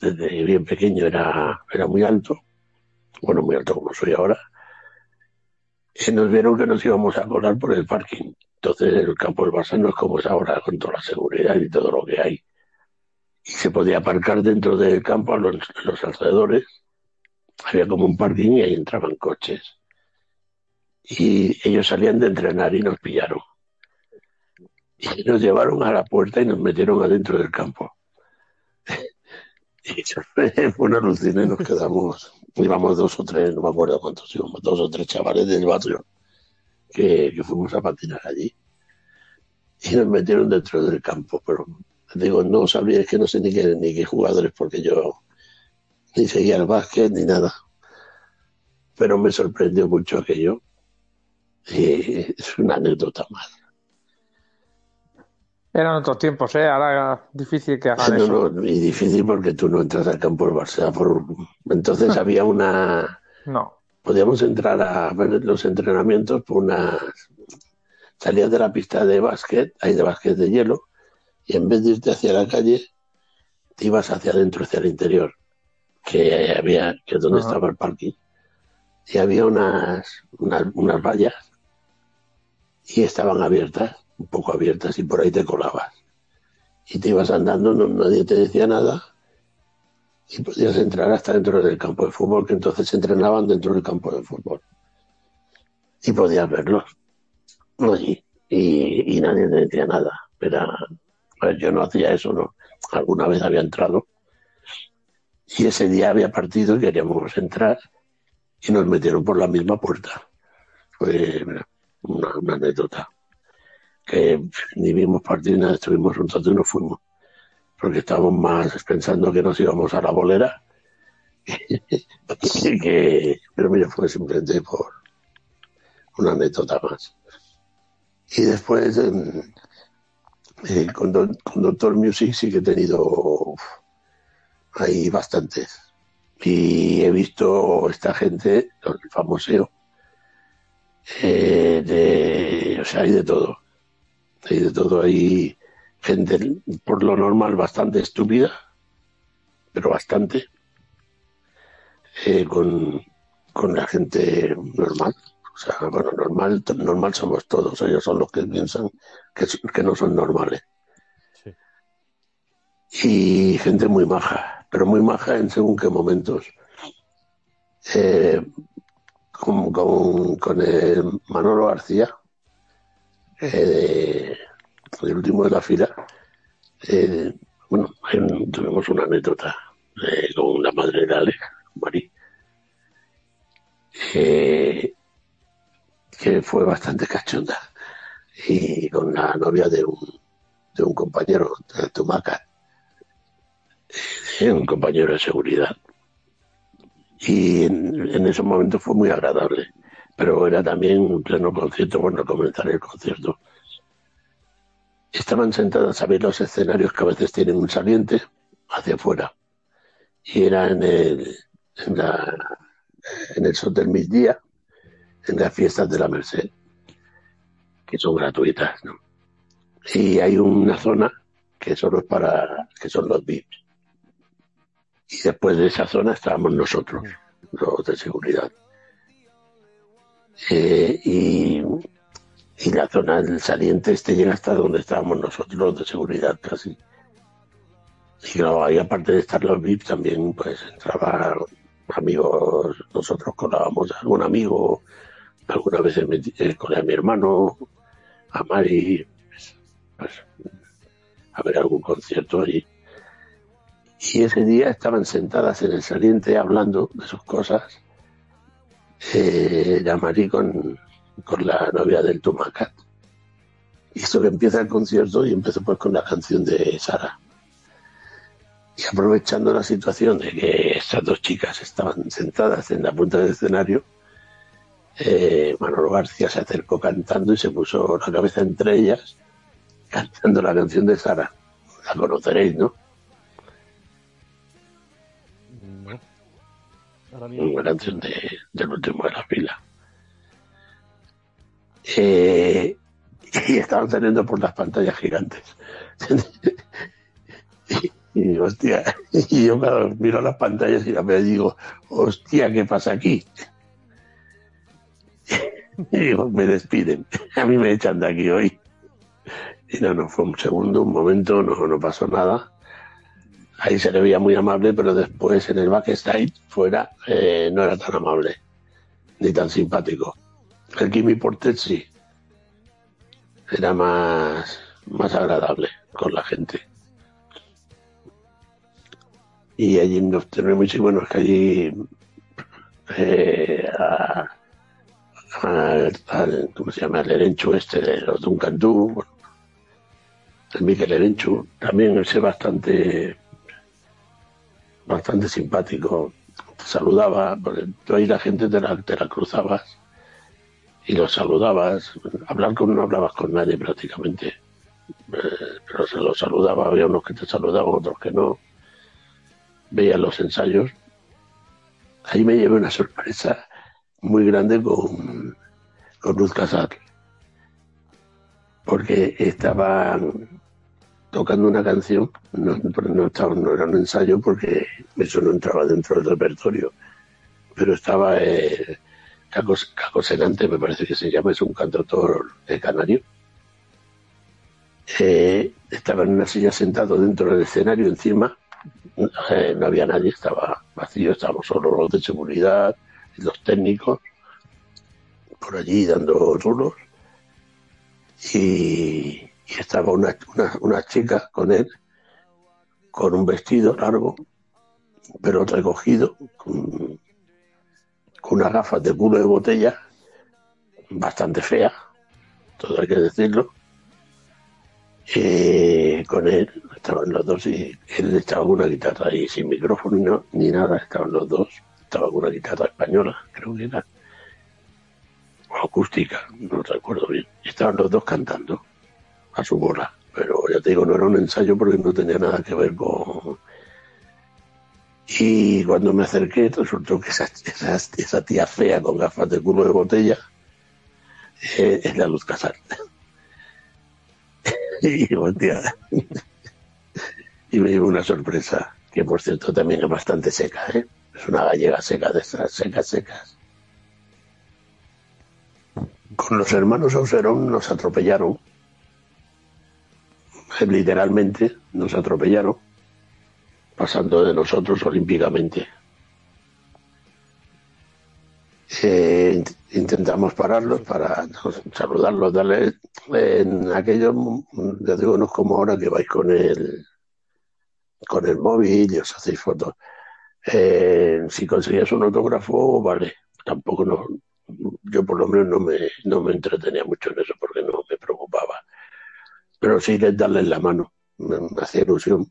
desde bien pequeño era, era muy alto, bueno, muy alto como soy ahora. Y nos vieron que nos íbamos a colar por el parking. Entonces el campo del Barça no es como es ahora, con toda la seguridad y todo lo que hay y se podía aparcar dentro del campo a los, alrededores. Había como un parking y ahí entraban coches. Y ellos salían de entrenar y nos pillaron. Y nos llevaron a la puerta y nos metieron adentro del campo. y fue una alucina y nos quedamos. Íbamos dos o tres, no me acuerdo cuántos íbamos, dos o tres chavales del barrio que, que fuimos a patinar allí. Y nos metieron dentro del campo, pero digo, no sabría, es que no sé ni qué, ni qué jugadores, porque yo ni seguía el básquet ni nada. Pero me sorprendió mucho aquello. Y es una anécdota más. Eran otros tiempos, ¿eh? Ahora difícil que hagan eso. No, y difícil porque tú no entras al campo del Barça. Por... Entonces había una... No. Podíamos entrar a ver los entrenamientos por unas... Salías de la pista de básquet, hay de básquet de hielo, y en vez de irte hacia la calle, te ibas hacia adentro, hacia el interior, que había, que es donde estaba el parking, y había unas, unas, vallas y estaban abiertas, un poco abiertas, y por ahí te colabas. Y te ibas andando, nadie te decía nada, y podías entrar hasta dentro del campo de fútbol, que entonces entrenaban dentro del campo de fútbol. Y podías verlos. allí y, y nadie me decía nada. Pero yo no hacía eso, ¿no? Alguna vez había entrado y ese día había partido y queríamos entrar y nos metieron por la misma puerta. Fue una, anécdota. Que ni vimos partido ni nada, estuvimos un rato y nos fuimos. Porque estábamos más pensando que nos íbamos a la bolera. que, pero mira, fue simplemente por una anécdota más. Y después, eh, con, Doctor Music sí que he tenido ahí bastantes. Y he visto esta gente, el famoseo, eh, de, o sea, hay de todo. Hay de todo. Hay gente, por lo normal, bastante estúpida, pero bastante, eh, con, con la gente normal. O sea, bueno, normal, normal somos todos. Ellos son los que piensan que, que no son normales. Y gente muy maja, pero muy maja en según qué momentos. Eh, con, con, el Manolo García, eh, el último de la fila. Eh, bueno, tuvimos una anécdota con la madre de Alex, Marí, que fue bastante cachonda. Y con la novia de un, de un compañero, de Tumaca, un compañero de seguridad. Y en, ese momento fue muy agradable, pero era también un pleno concierto, bueno, comenzar el concierto. Estaban sentadas a ver los escenarios que a veces tienen un saliente hacia afuera. Y era en el, en, la, en el Sol del Misdía, en las fiestas de la Merced, que son gratuitas, ¿no? Y hay una zona que solo es para, que son los VIPs. Y después de esa zona estábamos nosotros, los de seguridad. Eh, y, la zona del saliente este llega hasta donde estábamos nosotros, los de seguridad casi. Y claro, ahí aparte de estar los VIPs también pues entraba amigos, nosotros colábamos a algún amigo, algunas veces me, eh, colé a mi hermano, a Mari, pues, pues, a ver algún concierto allí. Y ese día estaban sentadas en el saliente hablando de sus cosas. Eh, la con, con la novia del Tumacat. Y esto que empieza el concierto y empezó pues con la canción de Sara. Y aprovechando la situación de que estas dos chicas estaban sentadas en la punta del escenario, eh, Manolo García se acercó cantando y se puso la cabeza entre ellas, cantando la canción de Sara. La conoceréis, ¿no? Una canción de, del último de la fila. Eh, y estaban saliendo por las pantallas gigantes. y, hostia, y yo miro las pantallas y la veo y digo, hostia, ¿qué pasa aquí? y digo, me despiden, a mí me echan de aquí hoy. Y no, no, fue un segundo, un momento, no, no pasó nada ahí se le veía muy amable, pero después en el backstage fuera eh, no era tan amable ni tan simpático. El Kimi Portet sí, era más, más agradable con la gente. Y allí nos tenemos muy bueno, es que allí eh, a, ¿cómo se llama? El Erenchu este de los Duncan bueno, el Miquel Erenchu, también ese bastante bastante simpático. Te saludaba, tú ahí la gente te la, te la cruzabas y los saludabas. Hablar con no hablabas con nadie prácticamente, eh, pero se los saludaba. Había unos que te saludaban, otros que no. Veían los ensayos. Ahí me llevé una sorpresa muy grande con, con Luz Casal, porque estaban tocando una canción, no, no, estaba, no era un ensayo porque eso no entraba dentro del repertorio, pero estaba eh, Caco, Senante, me parece que se llama, es un cantautor de canario. Eh, estaba en una silla sentado dentro del escenario encima, eh, no había nadie, estaba vacío, estábamos solo los de seguridad, los técnicos, por allí dando rulos y, estaba una, una, chica con él, con un vestido largo, pero recogido, con, con unas gafas de culo de botella, bastante fea, todo hay que decirlo. Con él estaban los dos y él estaba con una guitarra ahí sin micrófono ni nada, estaban los dos. Estaba con una guitarra española, creo que era acústica, no recuerdo bien. Estaban los dos cantando a su bola, pero ya te digo, no era un ensayo porque no tenía nada que ver con... Y cuando me acerqué resultó que esa, tía fea con gafas de culo de botella eh, es la Luz Casal. y, y me dio una sorpresa, que por cierto también es bastante seca, ¿eh? es una gallega seca de esas secas, secas. Con los hermanos Auserón nos atropellaron, literalmente nos atropellaron, pasando de nosotros olímpicamente. Intentamos pararlos para saludarlos, darles en aquellos, ya digo, no es como ahora que vais con el con el móvil y os hacéis fotos. Eh, si conseguías un autógrafo, vale, tampoco no, yo por lo menos no me, no me entretenía mucho en eso porque no. Pero sí les darles la mano. Me, hacía ilusión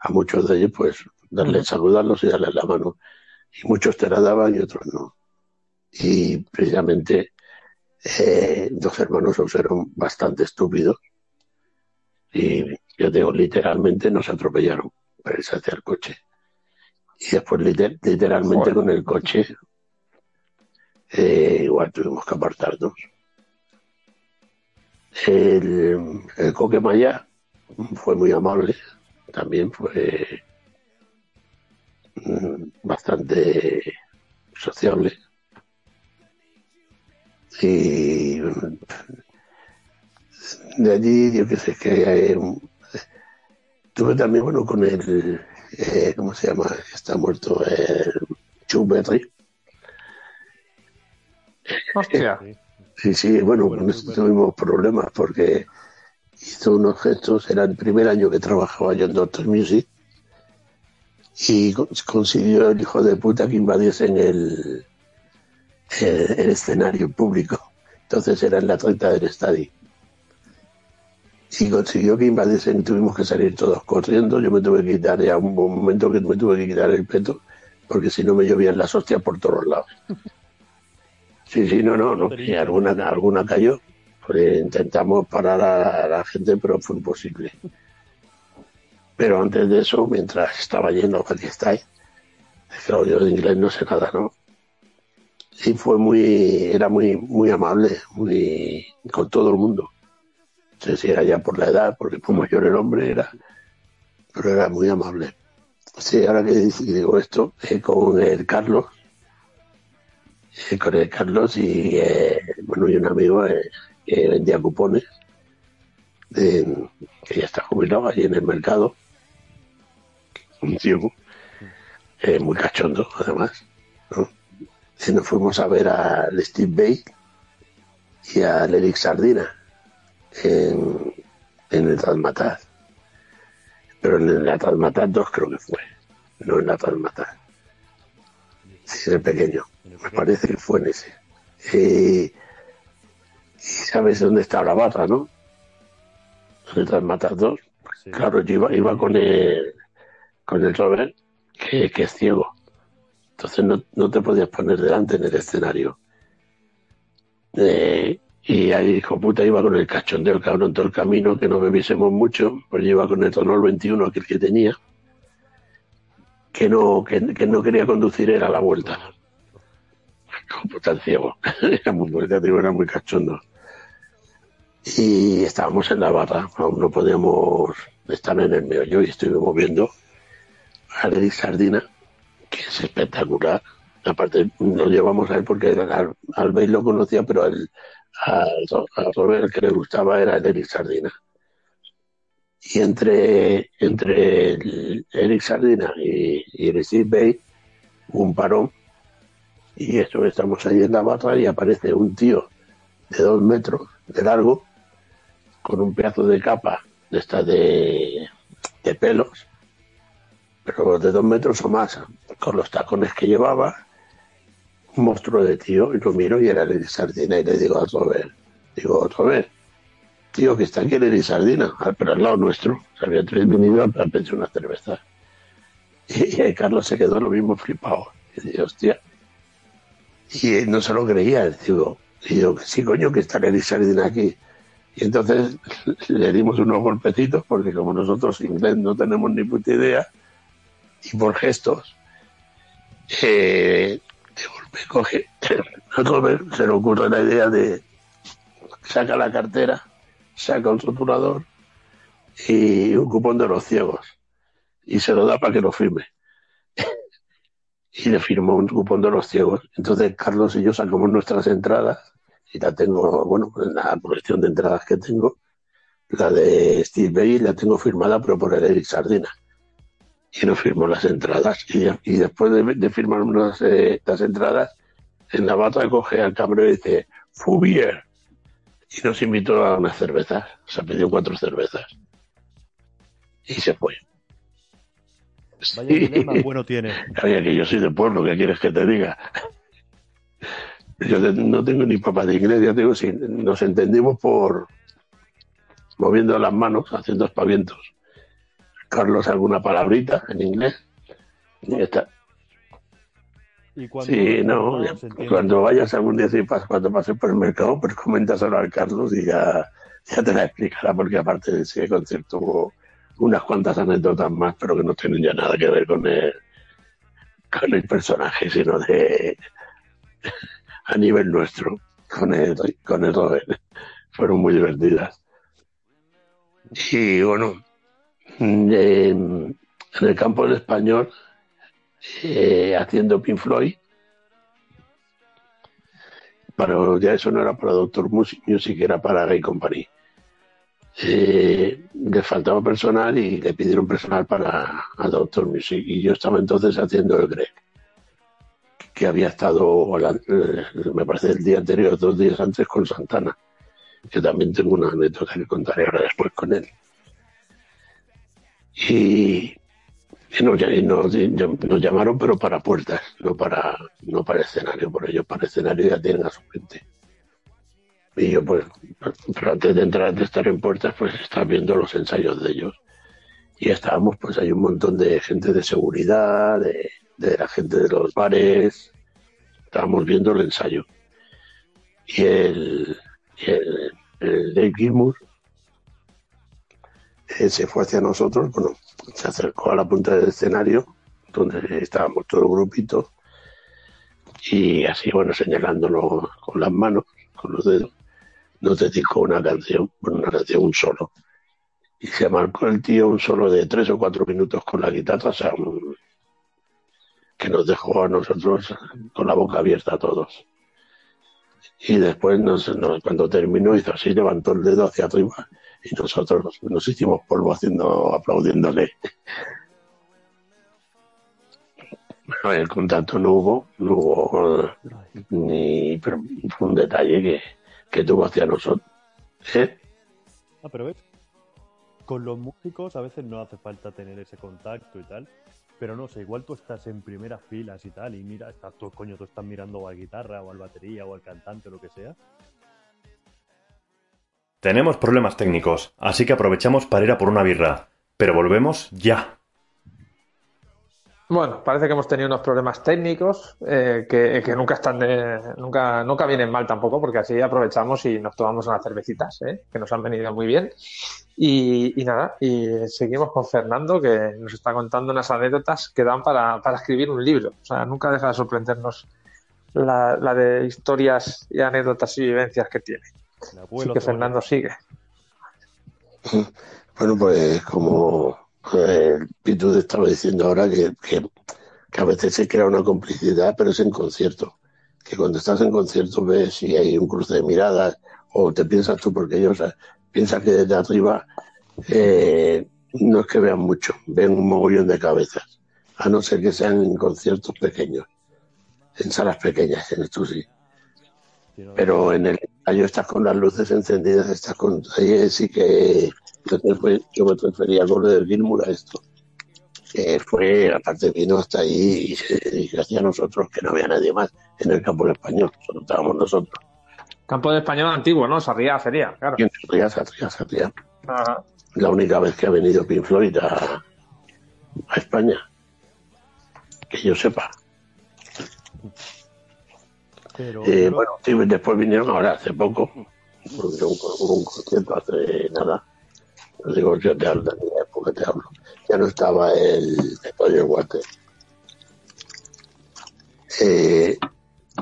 a muchos de ellos, pues darles, saludarlos y darles la mano. Y muchos te la daban y otros no. Y precisamente eh, dos hermanos fueron bastante estúpidos. Y yo digo, literalmente nos atropellaron para irse hacia el coche. Y después literalmente con el coche eh, igual tuvimos que apartarnos. El, el Coque Maya fue muy amable, también fue mm, bastante sociable. Y de allí, yo qué sé, que eh, tuve también, bueno, con el, eh, ¿cómo se llama? Está muerto, el Chuberry Hostia. Sí, sí, bueno, con esto tuvimos problemas porque hizo unos gestos, era el primer año que trabajaba yo en Doctor Music y consiguió el hijo de puta que invadiesen el, el, escenario público. Entonces era en la 30 del estadio. Y consiguió que invadiesen, tuvimos que salir todos corriendo. Yo me tuve que quitar, ya un momento que me tuve que quitar el peto, porque si no me llovían las hostias por todos lados. Sí, sí, no, no, no. alguna, alguna cayó. Pues intentamos parar a la gente, pero fue imposible. Pero antes de eso, mientras estaba yendo a Pakistán, claro, yo de inglés no sé nada, ¿no? Sí, fue muy, era muy, muy amable, muy, con todo el mundo. No sé si era ya por la edad, porque fue mayor el hombre, era, pero era muy amable. Sí, ahora que digo esto, eh, con el Carlos, con el Carlos y eh, bueno y un amigo eh, que vendía cupones que ya está jubilado allí en el mercado. Un tío eh, muy cachondo además y nos fuimos a ver a Steve Bay y a Eric Sardina en, en el Talmataz pero en el Talmataz 2 creo que fue no en la Talmataz sí, el pequeño me parece que fue en ese. y sabes dónde está la barra, ¿no? ¿Dónde están matas dos? Claro, yo iba, con el con el Robert, que, es ciego. Entonces no, te podías poner delante en el escenario. Eh, y ahí, hijo puta, iba con el cachondeo, cabrón, todo el camino, que no bebiésemos mucho, pues yo iba con el tonol 21, aquel que tenía, que no, que, que no quería conducir, era la vuelta como tan ciego. era muy, era muy cachondo. Y estábamos en la barra, aún no podíamos estar en el meollo y estuvimos viendo a Lady Sardina, que es espectacular. Aparte, nos llevamos a él porque al, al lo conocía, pero al, al, Robert que le gustaba era el Eric Sardina. Y entre, entre Eric Sardina y, y el Steve Bay, un parón y eso estamos ahí en la barra y aparece un tío de dos metros de largo con un pedazo de capa de esta de, de pelos, pero de dos metros o más, con los tacones que llevaba, un monstruo de tío, y lo miro y era Lady Sardina, y le digo a Robert, digo, vez, tío, que está aquí Lady Sardina, ah, pero al lado nuestro, se había venido a pedir una cerveza. Y, Carlos se quedó lo mismo flipado. Y dije, hostia. Y no se lo creía, digo, y digo, sí, coño, que está Sardina aquí. Y entonces le dimos unos golpecitos, porque como nosotros inglés no tenemos ni puta idea, y por gestos, eh, de golpe coge, se le ocurre la idea de saca la cartera, saca un rotulador y un cupón de los ciegos y se lo da para que lo firme. Y le firmó un cupón de los ciegos. Entonces Carlos y yo sacamos nuestras entradas y la tengo, bueno, en la colección de entradas que tengo, la de Steve Bay la tengo firmada pero por el Eric Sardina. Y nos firmó las entradas. Y, después de, firmar unas, eh, entradas, en la bata coge al cabrón y dice, Fubier. Y nos invitó a unas cervezas. O sea, pidió cuatro cervezas. Y se fue. Vaya bueno tiene. Oye, que yo soy de pueblo, ¿qué quieres que te diga? Yo no tengo ni papá de inglés, ya digo, si nos entendimos por moviendo las manos, haciendo espavientos. Carlos alguna palabrita en inglés. Y está. sí, no, cuando vayas algún día, si cuando pases por el mercado, pues coméntaselo al Carlos y ya, ya te la explicará, porque aparte de ese concierto hubo unas cuantas anécdotas más, pero que no tienen ya nada que ver con el, con el personaje, sino de a nivel nuestro, con el, con el Fueron muy divertidas. Y bueno, en el campo del español, eh, haciendo Pink Floyd, pero ya eso no era para Doctor Music, era para Gay Company. Eh, le faltaba personal y le pidieron personal para a Doctor Music. Y yo estaba entonces haciendo el Greg que había estado eh, me parece el día anterior dos días antes con Santana que también tengo una anécdota que contaré ahora después con él. Y, nos, nos, llamaron pero para puertas no para no para escenario por ello para escenario ya tienen a su gente y yo, pues, antes de entrar, de estar en puertas, pues estaba viendo los ensayos de ellos. Y estábamos, pues hay un montón de gente de seguridad, de, la gente de los bares. Estábamos viendo el ensayo. Y el, el, Dave Gilmour eh, se fue hacia nosotros, bueno, se acercó a la punta del escenario, donde estábamos todo el grupito, y así, bueno, señalándolo con las manos, con los dedos nos dedicó una canción, una canción, un solo. Y se marcó el tío un solo de tres o cuatro minutos con la guitarra, o sea, que nos dejó a nosotros con la boca abierta a todos. Y después, cuando terminó, hizo así, levantó el dedo hacia arriba y nosotros nos hicimos polvo haciendo, aplaudiéndole. Bueno, el contacto no hubo, no hubo ni, pero fue un detalle que, que tuvo hacia nosotros. ¿Eh? Ah, pero ves, con los músicos a veces no hace falta tener ese contacto y tal, pero no sé, igual tú estás en primeras filas y tal, y mira, estás tú, coño, tú estás mirando a la guitarra o al batería o al cantante o lo que sea. Tenemos problemas técnicos, así que aprovechamos para ir a por una birra, pero volvemos ya. Bueno, parece que hemos tenido unos problemas técnicos eh, que, nunca están nunca, nunca vienen mal tampoco, porque así aprovechamos y nos tomamos unas cervecitas, ¿eh? que nos han venido muy bien. Y, nada, y seguimos con Fernando, que nos está contando unas anécdotas que dan para, escribir un libro. O sea, nunca deja de sorprendernos la, de historias y anécdotas y vivencias que tiene. Así que Fernando sigue. Bueno, pues como Pitu estaba diciendo ahora que, que, a veces se crea una complicidad, pero es en concierto. Que cuando estás en concierto ves si hay un cruce de miradas o te piensas tú, porque ellos piensan que desde arriba eh, no es que vean mucho, ven un mogollón de cabezas, a no ser que sean en conciertos pequeños, en salas pequeñas, en esto sí. Pero en el, Ahí estás con las luces encendidas, estás con. Ahí sí que yo me refería con lo del Gilmour a esto. Que fue, aparte vino hasta ahí y, gracias a nosotros que no había nadie más en el campo español, solo estábamos nosotros. Campo de español antiguo, ¿no? Sarriá sería, claro. Sarriá, Sarriá, Sarriá. La única vez que ha venido Pink Floyd a, España. Que yo sepa. Eh, bueno, sí, después vinieron ahora, hace poco. Hubo un, concierto hace nada. No digo, yo te hablo, porque te hablo. Ya no estaba el, el Water. Eh,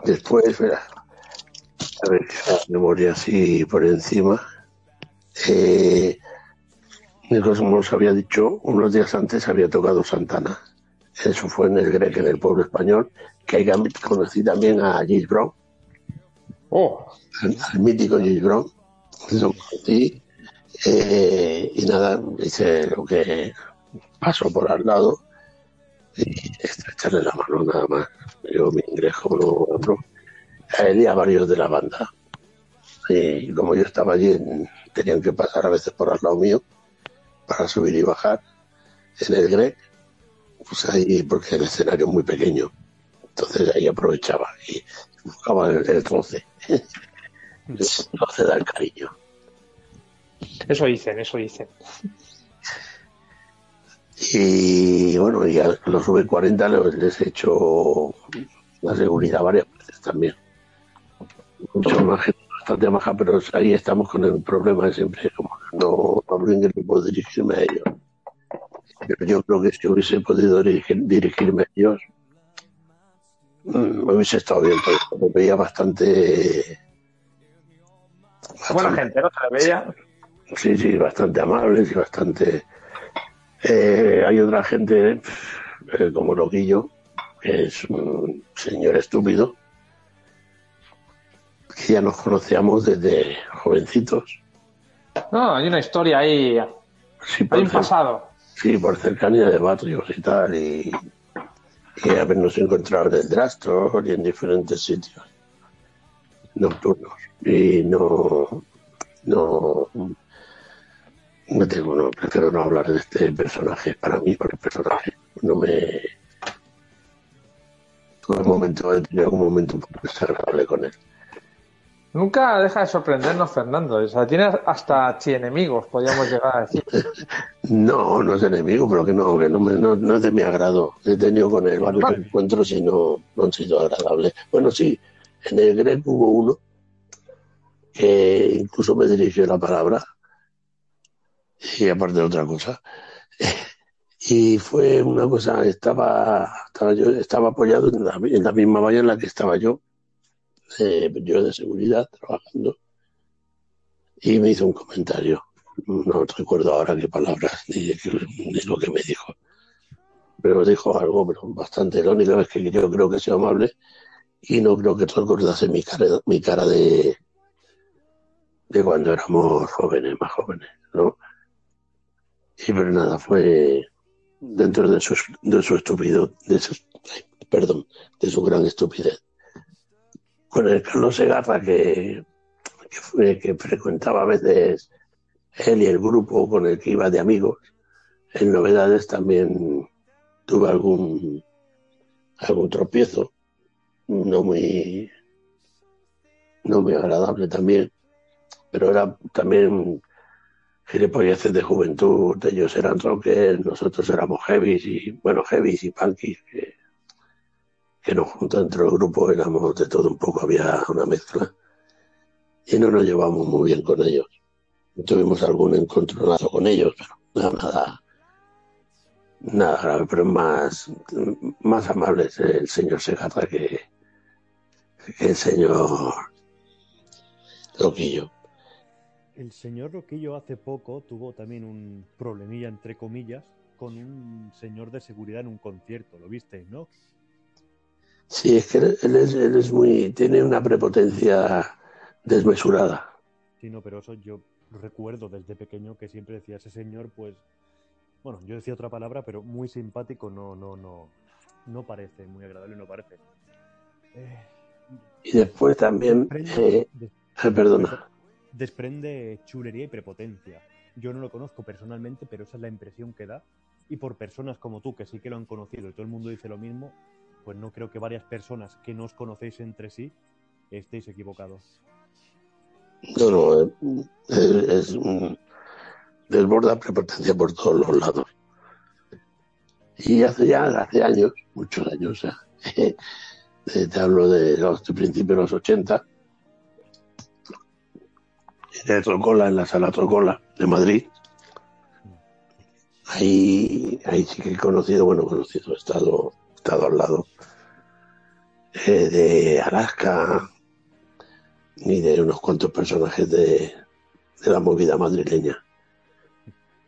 después, espera, a ver, memoria así por encima. Eh, como os había dicho, unos días antes había tocado Santana. Eso fue en el Grec, en el pueblo español, que hay conocí también a James Brown. Oh. Al, mítico James Brown. Lo conocí. Eh, y nada, hice lo que pasó por al lado y estrecharle la mano nada más. Yo me ingreso uno otro a él y a varios de la banda. Y como yo estaba allí, tenían que pasar a veces por al lado mío para subir y bajar en el Grec, pues ahí, porque el escenario es muy pequeño, entonces ahí aprovechaba y buscaba el, el troce. el troce da el cariño. Eso dicen, eso dicen. Y bueno, y a los V40 les he hecho la seguridad varias veces también mucho más bastante maja, pero ahí estamos con el problema de siempre, como no, no puedo dirigirme a ellos. Pero yo creo que si hubiese podido dirigirme a ellos, hubiese estado bien, porque me veía bastante, Buena gente, ¿no? Se veía. Sí, sí, bastante amables y bastante. Eh, hay otra gente, eh, como Loquillo, que es un señor estúpido, que ya nos conocíamos desde jovencitos. No, hay una historia ahí. Sí, hay un pasado. Sí, por cercanía de barrios y tal, y, y habernos encontrado en el Drastro y en diferentes sitios nocturnos. Y no, no, no tengo, no, prefiero no hablar de este personaje para mí, porque el personaje no me. Tuve un momento, he tenido un momento desagradable con él. Nunca deja de sorprendernos, Fernando. O sea, tiene hasta enemigos, podríamos llegar a decir. No, no es enemigo, pero que no, que no, no, es de mi agrado. He tenido con él varios encuentros y no, no han sido agradables. Bueno, sí, en el Grec hubo uno que incluso me dirigió la palabra, y aparte de otra cosa. Y fue una cosa, estaba, estaba yo, estaba apoyado en la, en la misma valla en la que estaba yo yo de seguridad trabajando y me hizo un comentario. No recuerdo ahora qué palabras ni, lo que me dijo. Pero dijo algo pero bastante irónico, es que yo creo que sea amable y no creo que recordase mi cara, mi cara de, de cuando éramos jóvenes, más jóvenes, ¿no? Y pero nada, fue dentro de su, de su estúpido, de su, perdón, de su gran estupidez con el Carlos Segarra que, que, frecuentaba a veces él y el grupo con el que iba de amigos. En novedades también tuve algún, algún tropiezo, no muy, no muy agradable también, pero era también gilipolleces de juventud, ellos eran rockers, nosotros éramos heavies y, bueno, heavies y punkies, que que nos juntó dentro del grupo, éramos de todo un poco, había una mezcla, y no nos llevamos muy bien con ellos. Tuvimos algún encontronazo con ellos, pero nada, nada, grave, pero más, más amable el señor Segarra que, el señor Loquillo. El señor Loquillo hace poco tuvo también un problemilla, entre comillas, con un señor de seguridad en un concierto, ¿lo visteis, no? Sí, es que él es, él es muy. tiene una prepotencia desmesurada. Sí, no, pero eso yo recuerdo desde pequeño que siempre decía ese señor, pues. Bueno, yo decía otra palabra, pero muy simpático no, no, no. No parece, muy agradable no parece. Y después también. Eh, perdona. Desprende chulería y prepotencia. Yo no lo conozco personalmente, pero esa es la impresión que da. Y por personas como tú, que sí que lo han conocido y todo el mundo dice lo mismo, pues no creo que varias personas que no os conocéis entre sí estéis equivocados. No, no, es, es desborda prepotencia por todos los lados. Y hace ya, hace años, muchos años, te hablo de los principios de los 80, en Trocola, en la sala Trocola de Madrid. Ahí, ahí sí que he conocido, bueno, conocido, he estado, estado al lado eh, de Alaska y de unos cuantos personajes de, de la movida madrileña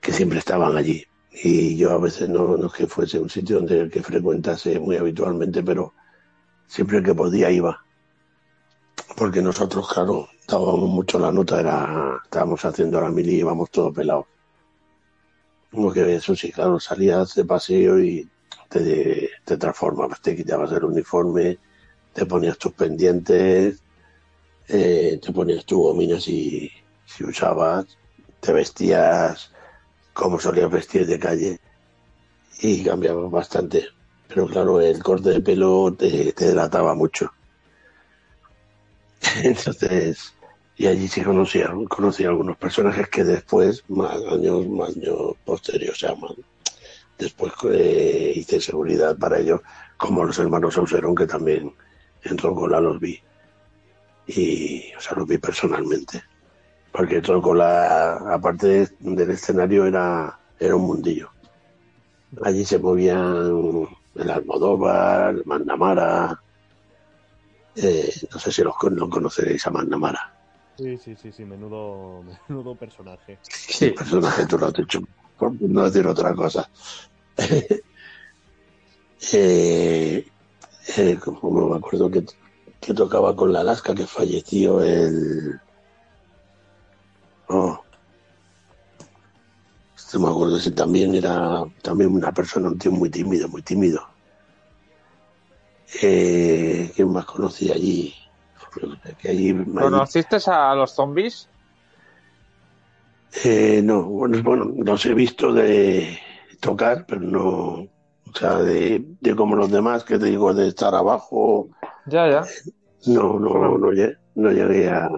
que siempre estaban allí. Y yo a veces no, es que fuese un sitio donde el que frecuentase muy habitualmente, pero siempre que podía iba. Porque nosotros, claro, estábamos mucho la nota, era, estábamos haciendo la mili y íbamos todos pelados. Como que eso sí, claro, salías de paseo y te, te transformabas, te quitabas el uniforme, te ponías tus pendientes, eh, te ponías tu gomina si, usabas, te vestías como solías vestir de calle y cambiabas bastante. Pero claro, el corte de pelo te, delataba mucho. Entonces, y allí sí conocía, conocí a algunos personajes que después, más años, más años posteriores, o sea, después eh, hice seguridad para ellos, como los hermanos Auserón, que también en Troncola los vi. Y, o sea, los vi personalmente. Porque Troncola, aparte del escenario, era, era un mundillo. Allí se movían el Almodóvar, el Mandamara. Eh, no sé si los no conoceréis a Mandamara. Sí, sí, sí, sí, menudo, menudo personaje. Sí, personaje, tú lo has dicho, por no decir otra cosa. eh, eh, como me acuerdo que, que, tocaba con la Alaska, que falleció el... Oh. No me acuerdo si también era también una persona, un tío muy tímido, muy tímido. Eh, ¿Quién más conocí allí? Que allí, ¿Conociste a los zombies? Eh, no, bueno, bueno, los he visto de tocar, pero no, o sea, de, de como los demás, que te digo, de estar abajo. Ya, ya. No, no, no, no, llegué, no llegué a,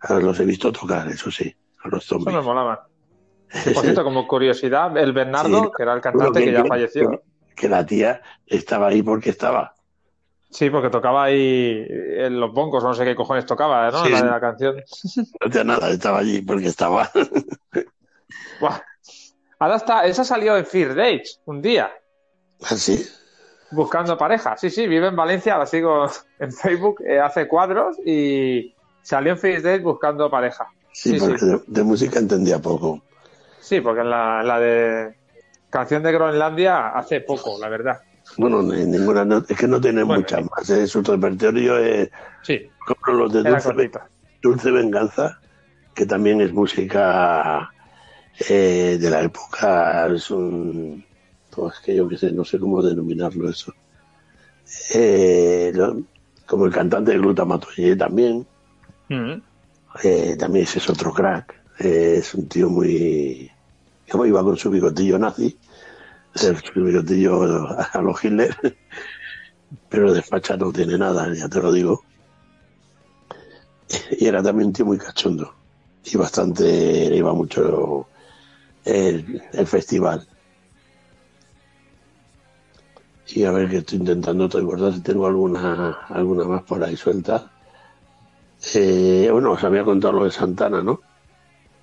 a, Los he visto tocar, eso sí, a los zombies. Eso me molaba. Por cierto, como curiosidad, el Bernardo, sí, que era el cantante que, que, ya falleció. Que la tía estaba ahí porque estaba. Sí, porque tocaba ahí en los boncos, no sé qué cojones tocaba, ¿no? Sí. La de la canción. No tenía nada, estaba allí porque estaba. Buah. Ahora está, esa salió en Fear Dates un día. ¿Ah, sí? Buscando pareja. Sí, sí, vive en Valencia, la sigo en Facebook, eh, hace cuadros y salió en Fear Dates buscando pareja. Sí, sí porque sí. De, de, música entendía poco. Sí, porque en la, la de canción de Groenlandia hace poco, la verdad. Bueno, ninguna, no, es que no tiene bueno, muchas más. ¿eh? Su repertorio es sí, como los de Dulce, Dulce, Venganza, que también es música eh, de la época. Es un. Pues que yo qué sé, no sé cómo denominarlo eso. Eh, lo, como el cantante de Glutamato también. Mm -hmm. también ese es otro crack. es un tío muy. Como iba con su bigotillo nazi el bigotillo a los Hitler, pero despacha no tiene nada, ya te lo digo. Y era también un tío muy cachondo y bastante, iba mucho el, el festival. Y a ver que estoy intentando recordar si tengo alguna, alguna más por ahí suelta. Eh, bueno, os había contado lo de Santana, ¿no?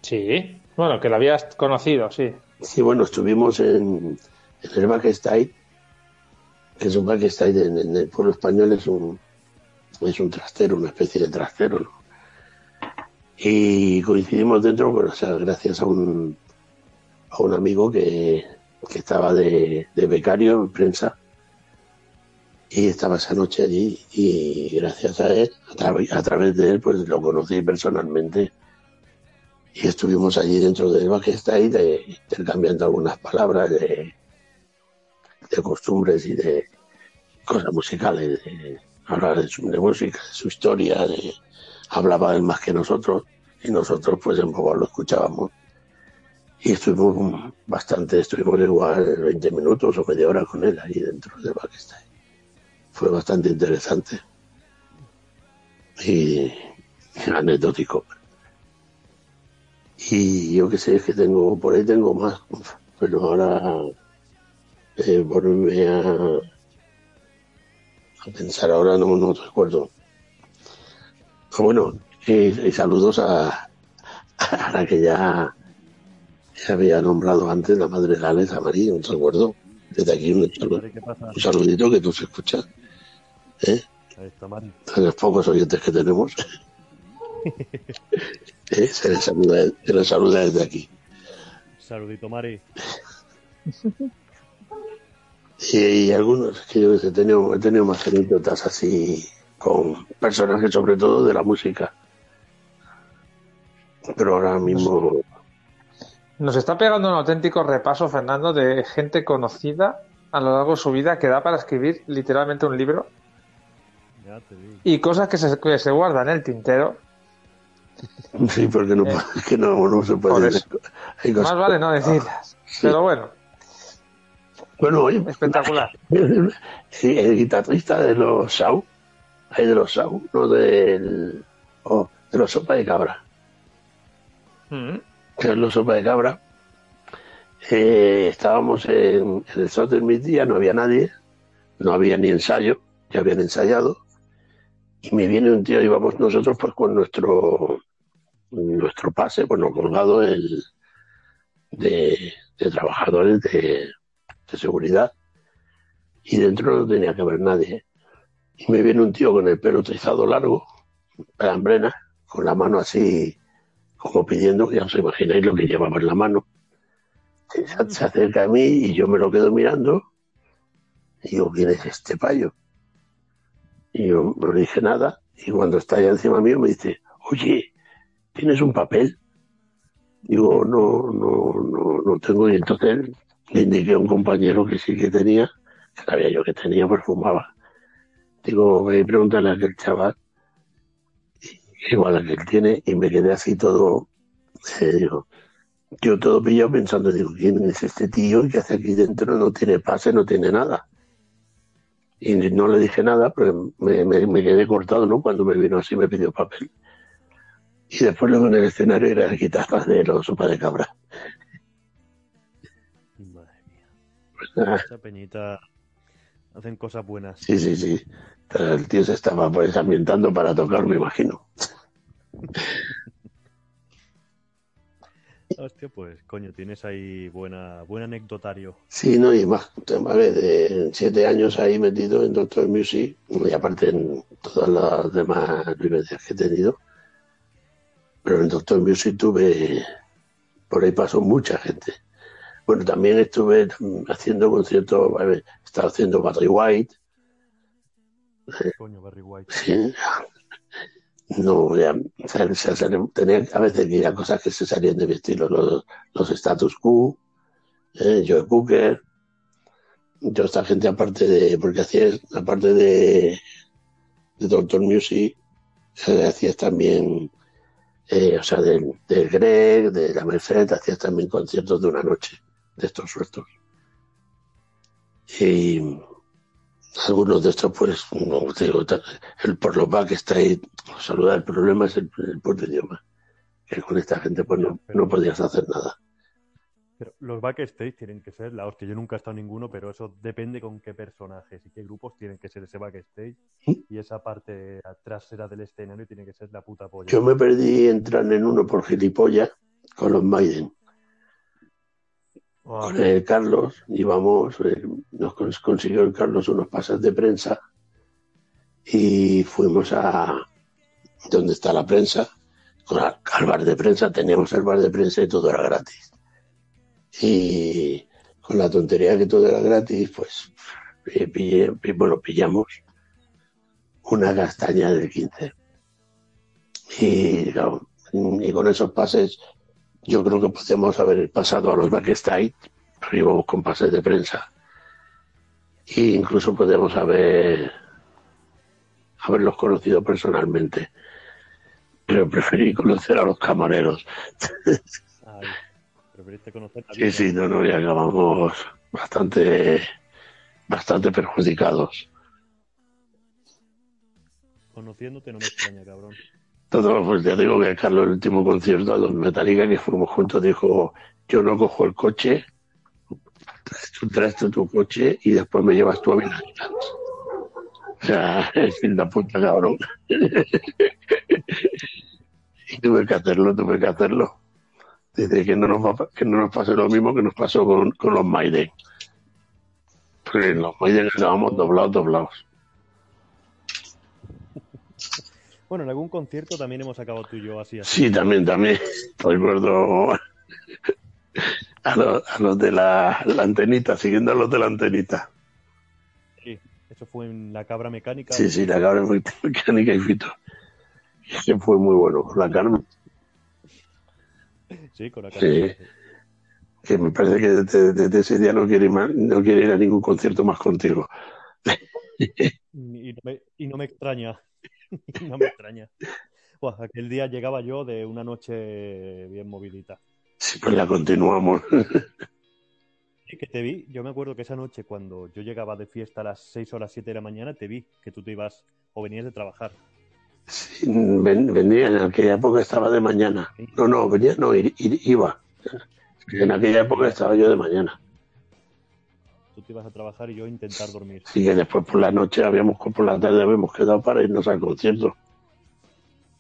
Sí, bueno, que lo habías conocido, sí. Sí, bueno, estuvimos en el backstage, que es un backstage en, en, el pueblo español, es un, es un trastero, una especie de trastero, ¿no? Y coincidimos dentro, pero, o sea, gracias a un, a un amigo que, que estaba de, de, becario en prensa y estaba esa noche allí y gracias a él, a, tra a través de él, pues lo conocí personalmente y estuvimos allí dentro del de, intercambiando algunas palabras de, de costumbres y de cosas musicales, de hablar de, su, música, de su historia, de hablaba él más que nosotros y nosotros pues en poco lo escuchábamos. Y estuvimos bastante, estuvimos igual 20 minutos o media hora con él ahí dentro de Pakistán. Fue bastante interesante y anecdótico. Y yo qué sé, es que tengo, por ahí tengo más, pero ahora eh, volverme a, a pensar, ahora no, no recuerdo. Bueno, y, saludos a, a, la que ya, ya, había nombrado antes, la madre de Alex, a María, un recuerdo. Desde aquí un, un saludito que tú se escuchas. ¿eh? De los pocos oyentes que tenemos. ¿Eh? se, les saluda, se les saluda desde aquí. Saludito, Mari. Y, algunos que yo he tenido, he tenido más anécdotas así con personajes sobre todo de la música. Pero ahora mismo... Nos está pegando un auténtico repaso, Fernando, de gente conocida a lo largo de su vida que da para escribir literalmente un libro. Y cosas que se, que se guardan en el tintero. Sí, porque no, eh, que no, no se puede Más vale no decirlas. Pero bueno. Bueno, oye, espectacular. Sí, el guitarrista de los Sau, hay de los Sau, no del. Oh, de los Sopa de Cabra. Mm. Los Sopa de Cabra. Eh, estábamos en, el Sol del día no había nadie, no había ni ensayo, ya habían ensayado. Y me viene un tío, íbamos nosotros pues con nuestro nuestro pase, bueno, colgado el, de, de trabajadores de, de seguridad y dentro no tenía que haber nadie. Y me viene un tío con el pelo trizado largo, pelambrena, con la mano así, como pidiendo, ya os imagináis lo que llevaba en la mano. Se, acerca a mí y yo me lo quedo mirando. Y digo, ¿quién es este payo? Y yo no le dije nada. Y cuando está allá encima mío me dice, oye, ¿tienes un papel? Digo, no, no, no, no tengo. Y entonces le indiqué a un compañero que sí que tenía, que sabía yo que tenía, pues fumaba. Digo, voy a preguntarle a aquel chaval, igual a que él tiene, y me quedé así todo, eh, digo, yo todo pillado pensando, digo, ¿quién es este tío? ¿Qué hace aquí dentro? No tiene pase, no tiene nada. Y no le dije nada, pero me, me, quedé cortado, ¿no? Cuando me vino así me pidió papel. Y después luego en el escenario era la guitarra de los sopa de cabra. Esa peñita hacen cosas buenas. Sí, sí, sí. El tío se estaba pues ambientando para tocar, me imagino. Hostia, pues coño, tienes ahí buena, buen anecdotario. Sí, no, y más, vale, de siete años ahí metido en Doctor Music, y aparte en todas las demás vivencias que he tenido. Pero en Doctor Music tuve, por ahí pasó mucha gente. Bueno, también estuve haciendo conciertos, estaba haciendo Barry White. Coño, Barry White. Sí. No, ya, tenía a veces que ir cosas que se salían de mi estilo, los, los status quo, eh, Joe Cooker, yo esta gente aparte de, porque hacías, aparte de, de Doctor Music, eh, hacías también, eh, o sea, del, del Greg, de la Merced, hacías también conciertos de una noche de estos sueltos. Y algunos de estos, pues, no digo, el por lo que está ahí, saludar, el problema es el, el puto idioma. Que con esta gente, pues, no, no podías hacer nada. Pero los backstage tienen que ser la que Yo nunca he estado en ninguno, pero eso depende con qué personajes y qué grupos tienen que ser ese backstage. ¿Mm? Y esa parte trasera del escenario tiene que ser la puta polla. Yo me perdí entrar en uno por gilipollas con los Maiden. Con el Carlos íbamos, eh, nos consiguió el Carlos unos pases de prensa y fuimos a donde está la prensa, con al bar de prensa, teníamos el bar de prensa y todo era gratis. Y con la tontería que todo era gratis, pues bueno, pillamos una castaña del 15. Y, y con esos pases yo creo que podemos haber pasado a los backstage, íbamos con pases de prensa. E incluso podemos haber haberlos conocido personalmente. Pero preferí conocer a los camareros. Ay, preferiste conocer a Sí, sí, no, no, y acabamos bastante, bastante perjudicados. Conociéndote no me extraña, cabrón. Pues ya digo que Carlos, el último concierto a los Metallica que fuimos juntos, dijo, yo no cojo el coche, tú, traes tu coche y después me llevas tú a Vinagreta. O sea, es de puta, cabrón. y tuve que hacerlo, tuve que hacerlo. Dice que no nos, va, que no nos pase lo mismo que nos pasó con, con los Maiden. Porque los Maiden acabamos doblados, doblados. Bueno, en algún concierto también hemos acabado tú y yo así. así. Sí, también, también. Recuerdo a los, a los de la, la antenita, siguiendo a los de la antenita. Sí, eso fue en la cabra mecánica. Sí, sí, la cabra mecánica y fito. Ese fue muy bueno. La Carmen, Sí, con la cabra. Sí. que me parece que desde, desde ese día no quiere, ir más- no quiere ir a ningún concierto más contigo. Y, y no me, y no me extraña. No me extraña. Aquel día llegaba yo de una noche bien movidita. Sí, pues la continuamos. Sí, que te vi, yo me acuerdo que esa noche cuando yo llegaba de fiesta a las 6 o las 7 de la mañana, te vi que tú te ibas o venías de trabajar. Sí, ven- venía en aquella época estaba de mañana. No, no, venía, no, iba. En aquella época estaba yo de mañana. Tú te ibas a trabajar y yo a intentar dormir. Sí, que después por la noche habíamos, por la tarde habíamos quedado para irnos al concierto.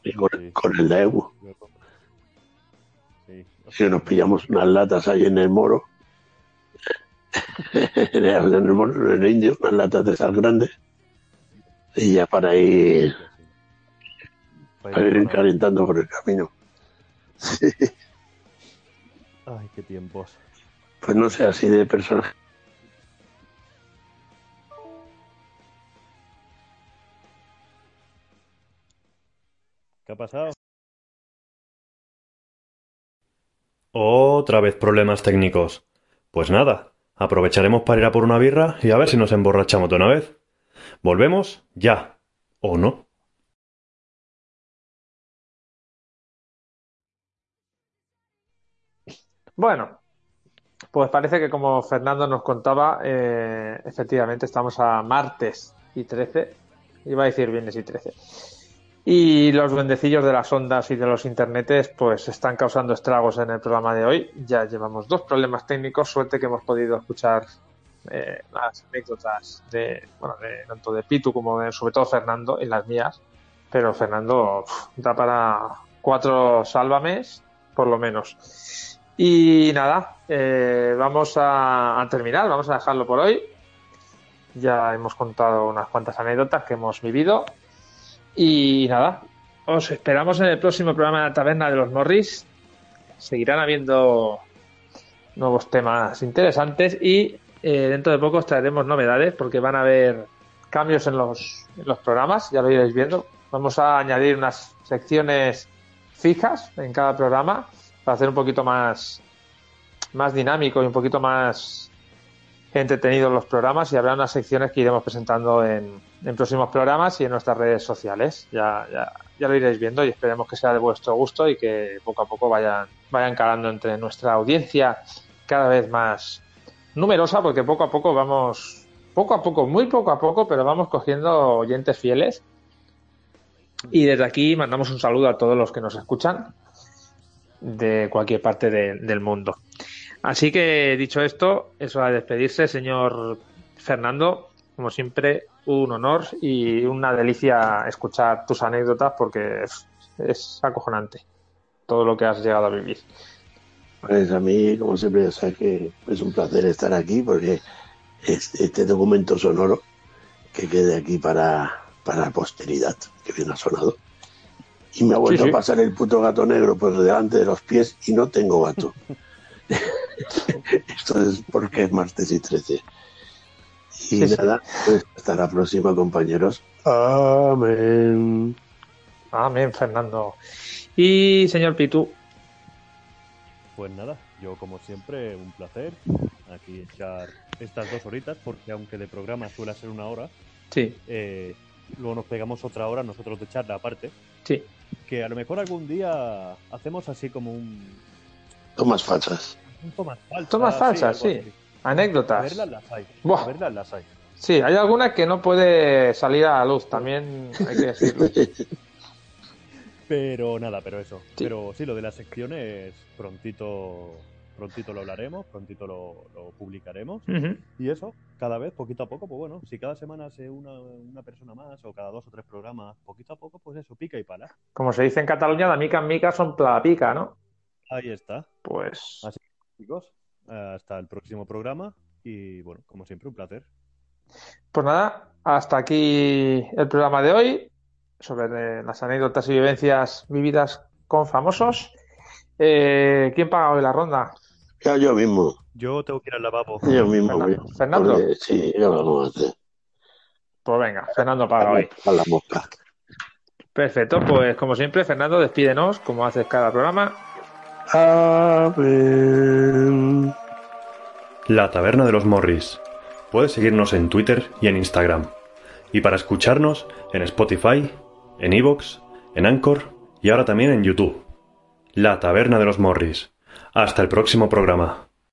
Y con, Sí. con el. Luego- Sí. Sí, nos pillamos unas latas ahí en el moro. en el, en el moro, en el indio, unas latas de sal grandes. Y ya para ir, Para para ir calentando por el camino. Sí, Ay, qué tiempos. pues no sé, así de personaje. ¿Qué ha pasado? Otra vez problemas técnicos. Pues nada, aprovecharemos para ir a por una birra y a ver si nos emborrachamos de una vez. ¿Volvemos? Ya. ¿O no? Bueno, pues parece que como Fernando nos contaba, eh, efectivamente estamos a martes y 13, iba a decir viernes y 13. Y los duendecillos de las ondas y de los internetes pues están causando estragos en el programa de hoy. Ya llevamos dos problemas técnicos, suerte que hemos podido escuchar eh, las anécdotas de, bueno, de tanto de Pitu como de, sobre todo Fernando y las mías. Pero Fernando da para cuatro sálvames, por lo menos. Y nada, eh, vamos a terminar, vamos a dejarlo por hoy. Ya hemos contado unas cuantas anécdotas que hemos vivido. Y nada, os esperamos en el próximo programa de la Taberna de los Morris. Seguirán habiendo nuevos temas interesantes y eh, dentro de poco os traeremos novedades porque van a haber cambios en los, en los programas, ya lo iréis viendo. Vamos a añadir unas secciones fijas en cada programa para hacer un poquito más, más dinámico y un poquito más entretenidos los programas y habrá unas secciones que iremos presentando en, en próximos programas y en nuestras redes sociales. Ya, ya, ya lo iréis viendo y esperemos que sea de vuestro gusto y que poco a poco vayan, vayan calando entre nuestra audiencia cada vez más numerosa porque poco a poco vamos, poco a poco, muy poco a poco, pero vamos cogiendo oyentes fieles. Y desde aquí mandamos un saludo a todos los que nos escuchan de cualquier parte de- del mundo. Así que dicho esto, es hora de despedirse, señor Fernando. Como siempre, un honor y una delicia escuchar tus anécdotas porque es, es acojonante todo lo que has llegado a vivir. Pues a mí, como siempre, ya sabes que es un placer estar aquí porque es- este documento sonoro que quede aquí para, para posteridad, que bien ha sonado. Y me ha vuelto Sí, sí. a pasar el puto gato negro por delante de los pies y no tengo gato. Esto es porque es martes y 13. Y Sí, sí. nada, pues hasta la próxima, compañeros. Amén. Amén, Fernando. Y señor Pitu, Pues nada, yo como siempre, un placer aquí echar estas dos horitas, porque aunque de programa suele ser una hora, sí, eh, luego nos pegamos otra hora nosotros de charla aparte, sí. que a lo mejor algún día hacemos así como un. Tomas falsas. Un tomas falsas. Tomas falsas, sí. Anécdotas. A verlas las hay. Buah. A verlas las hay. Sí, hay alguna que no puede salir a la luz, también hay que decirlo. Pero nada, pero eso. Sí. Pero sí, lo de las secciones prontito, prontito lo hablaremos, prontito lo, lo publicaremos. Y eso, cada vez, poquito a poco, pues bueno, si cada semana se una, una persona más o cada dos o tres programas, poquito a poco, pues eso, pica y pala. Como se dice en Cataluña, la mica en mica son la pica, ¿no? Ahí está. Pues Así chicos, hasta el próximo programa y bueno, como siempre, un placer. Pues nada, hasta aquí el programa de hoy sobre las anécdotas y vivencias vividas con famosos. Eh, ¿quién paga hoy la ronda? Ya yo mismo. Yo tengo que ir al lavabo. Yo mismo. Fernando. Porque, sí, ya lo vamos a hacer. Pues venga, Fernando paga hoy. A la mosca. Perfecto, pues como siempre, Fernando, despídenos, como haces cada programa. La Taberna de los Morris. Puedes seguirnos en Twitter y en Instagram. Y para escucharnos en Spotify, en Evox, en Anchor y ahora también en YouTube. La Taberna de los Morris. Hasta el próximo programa.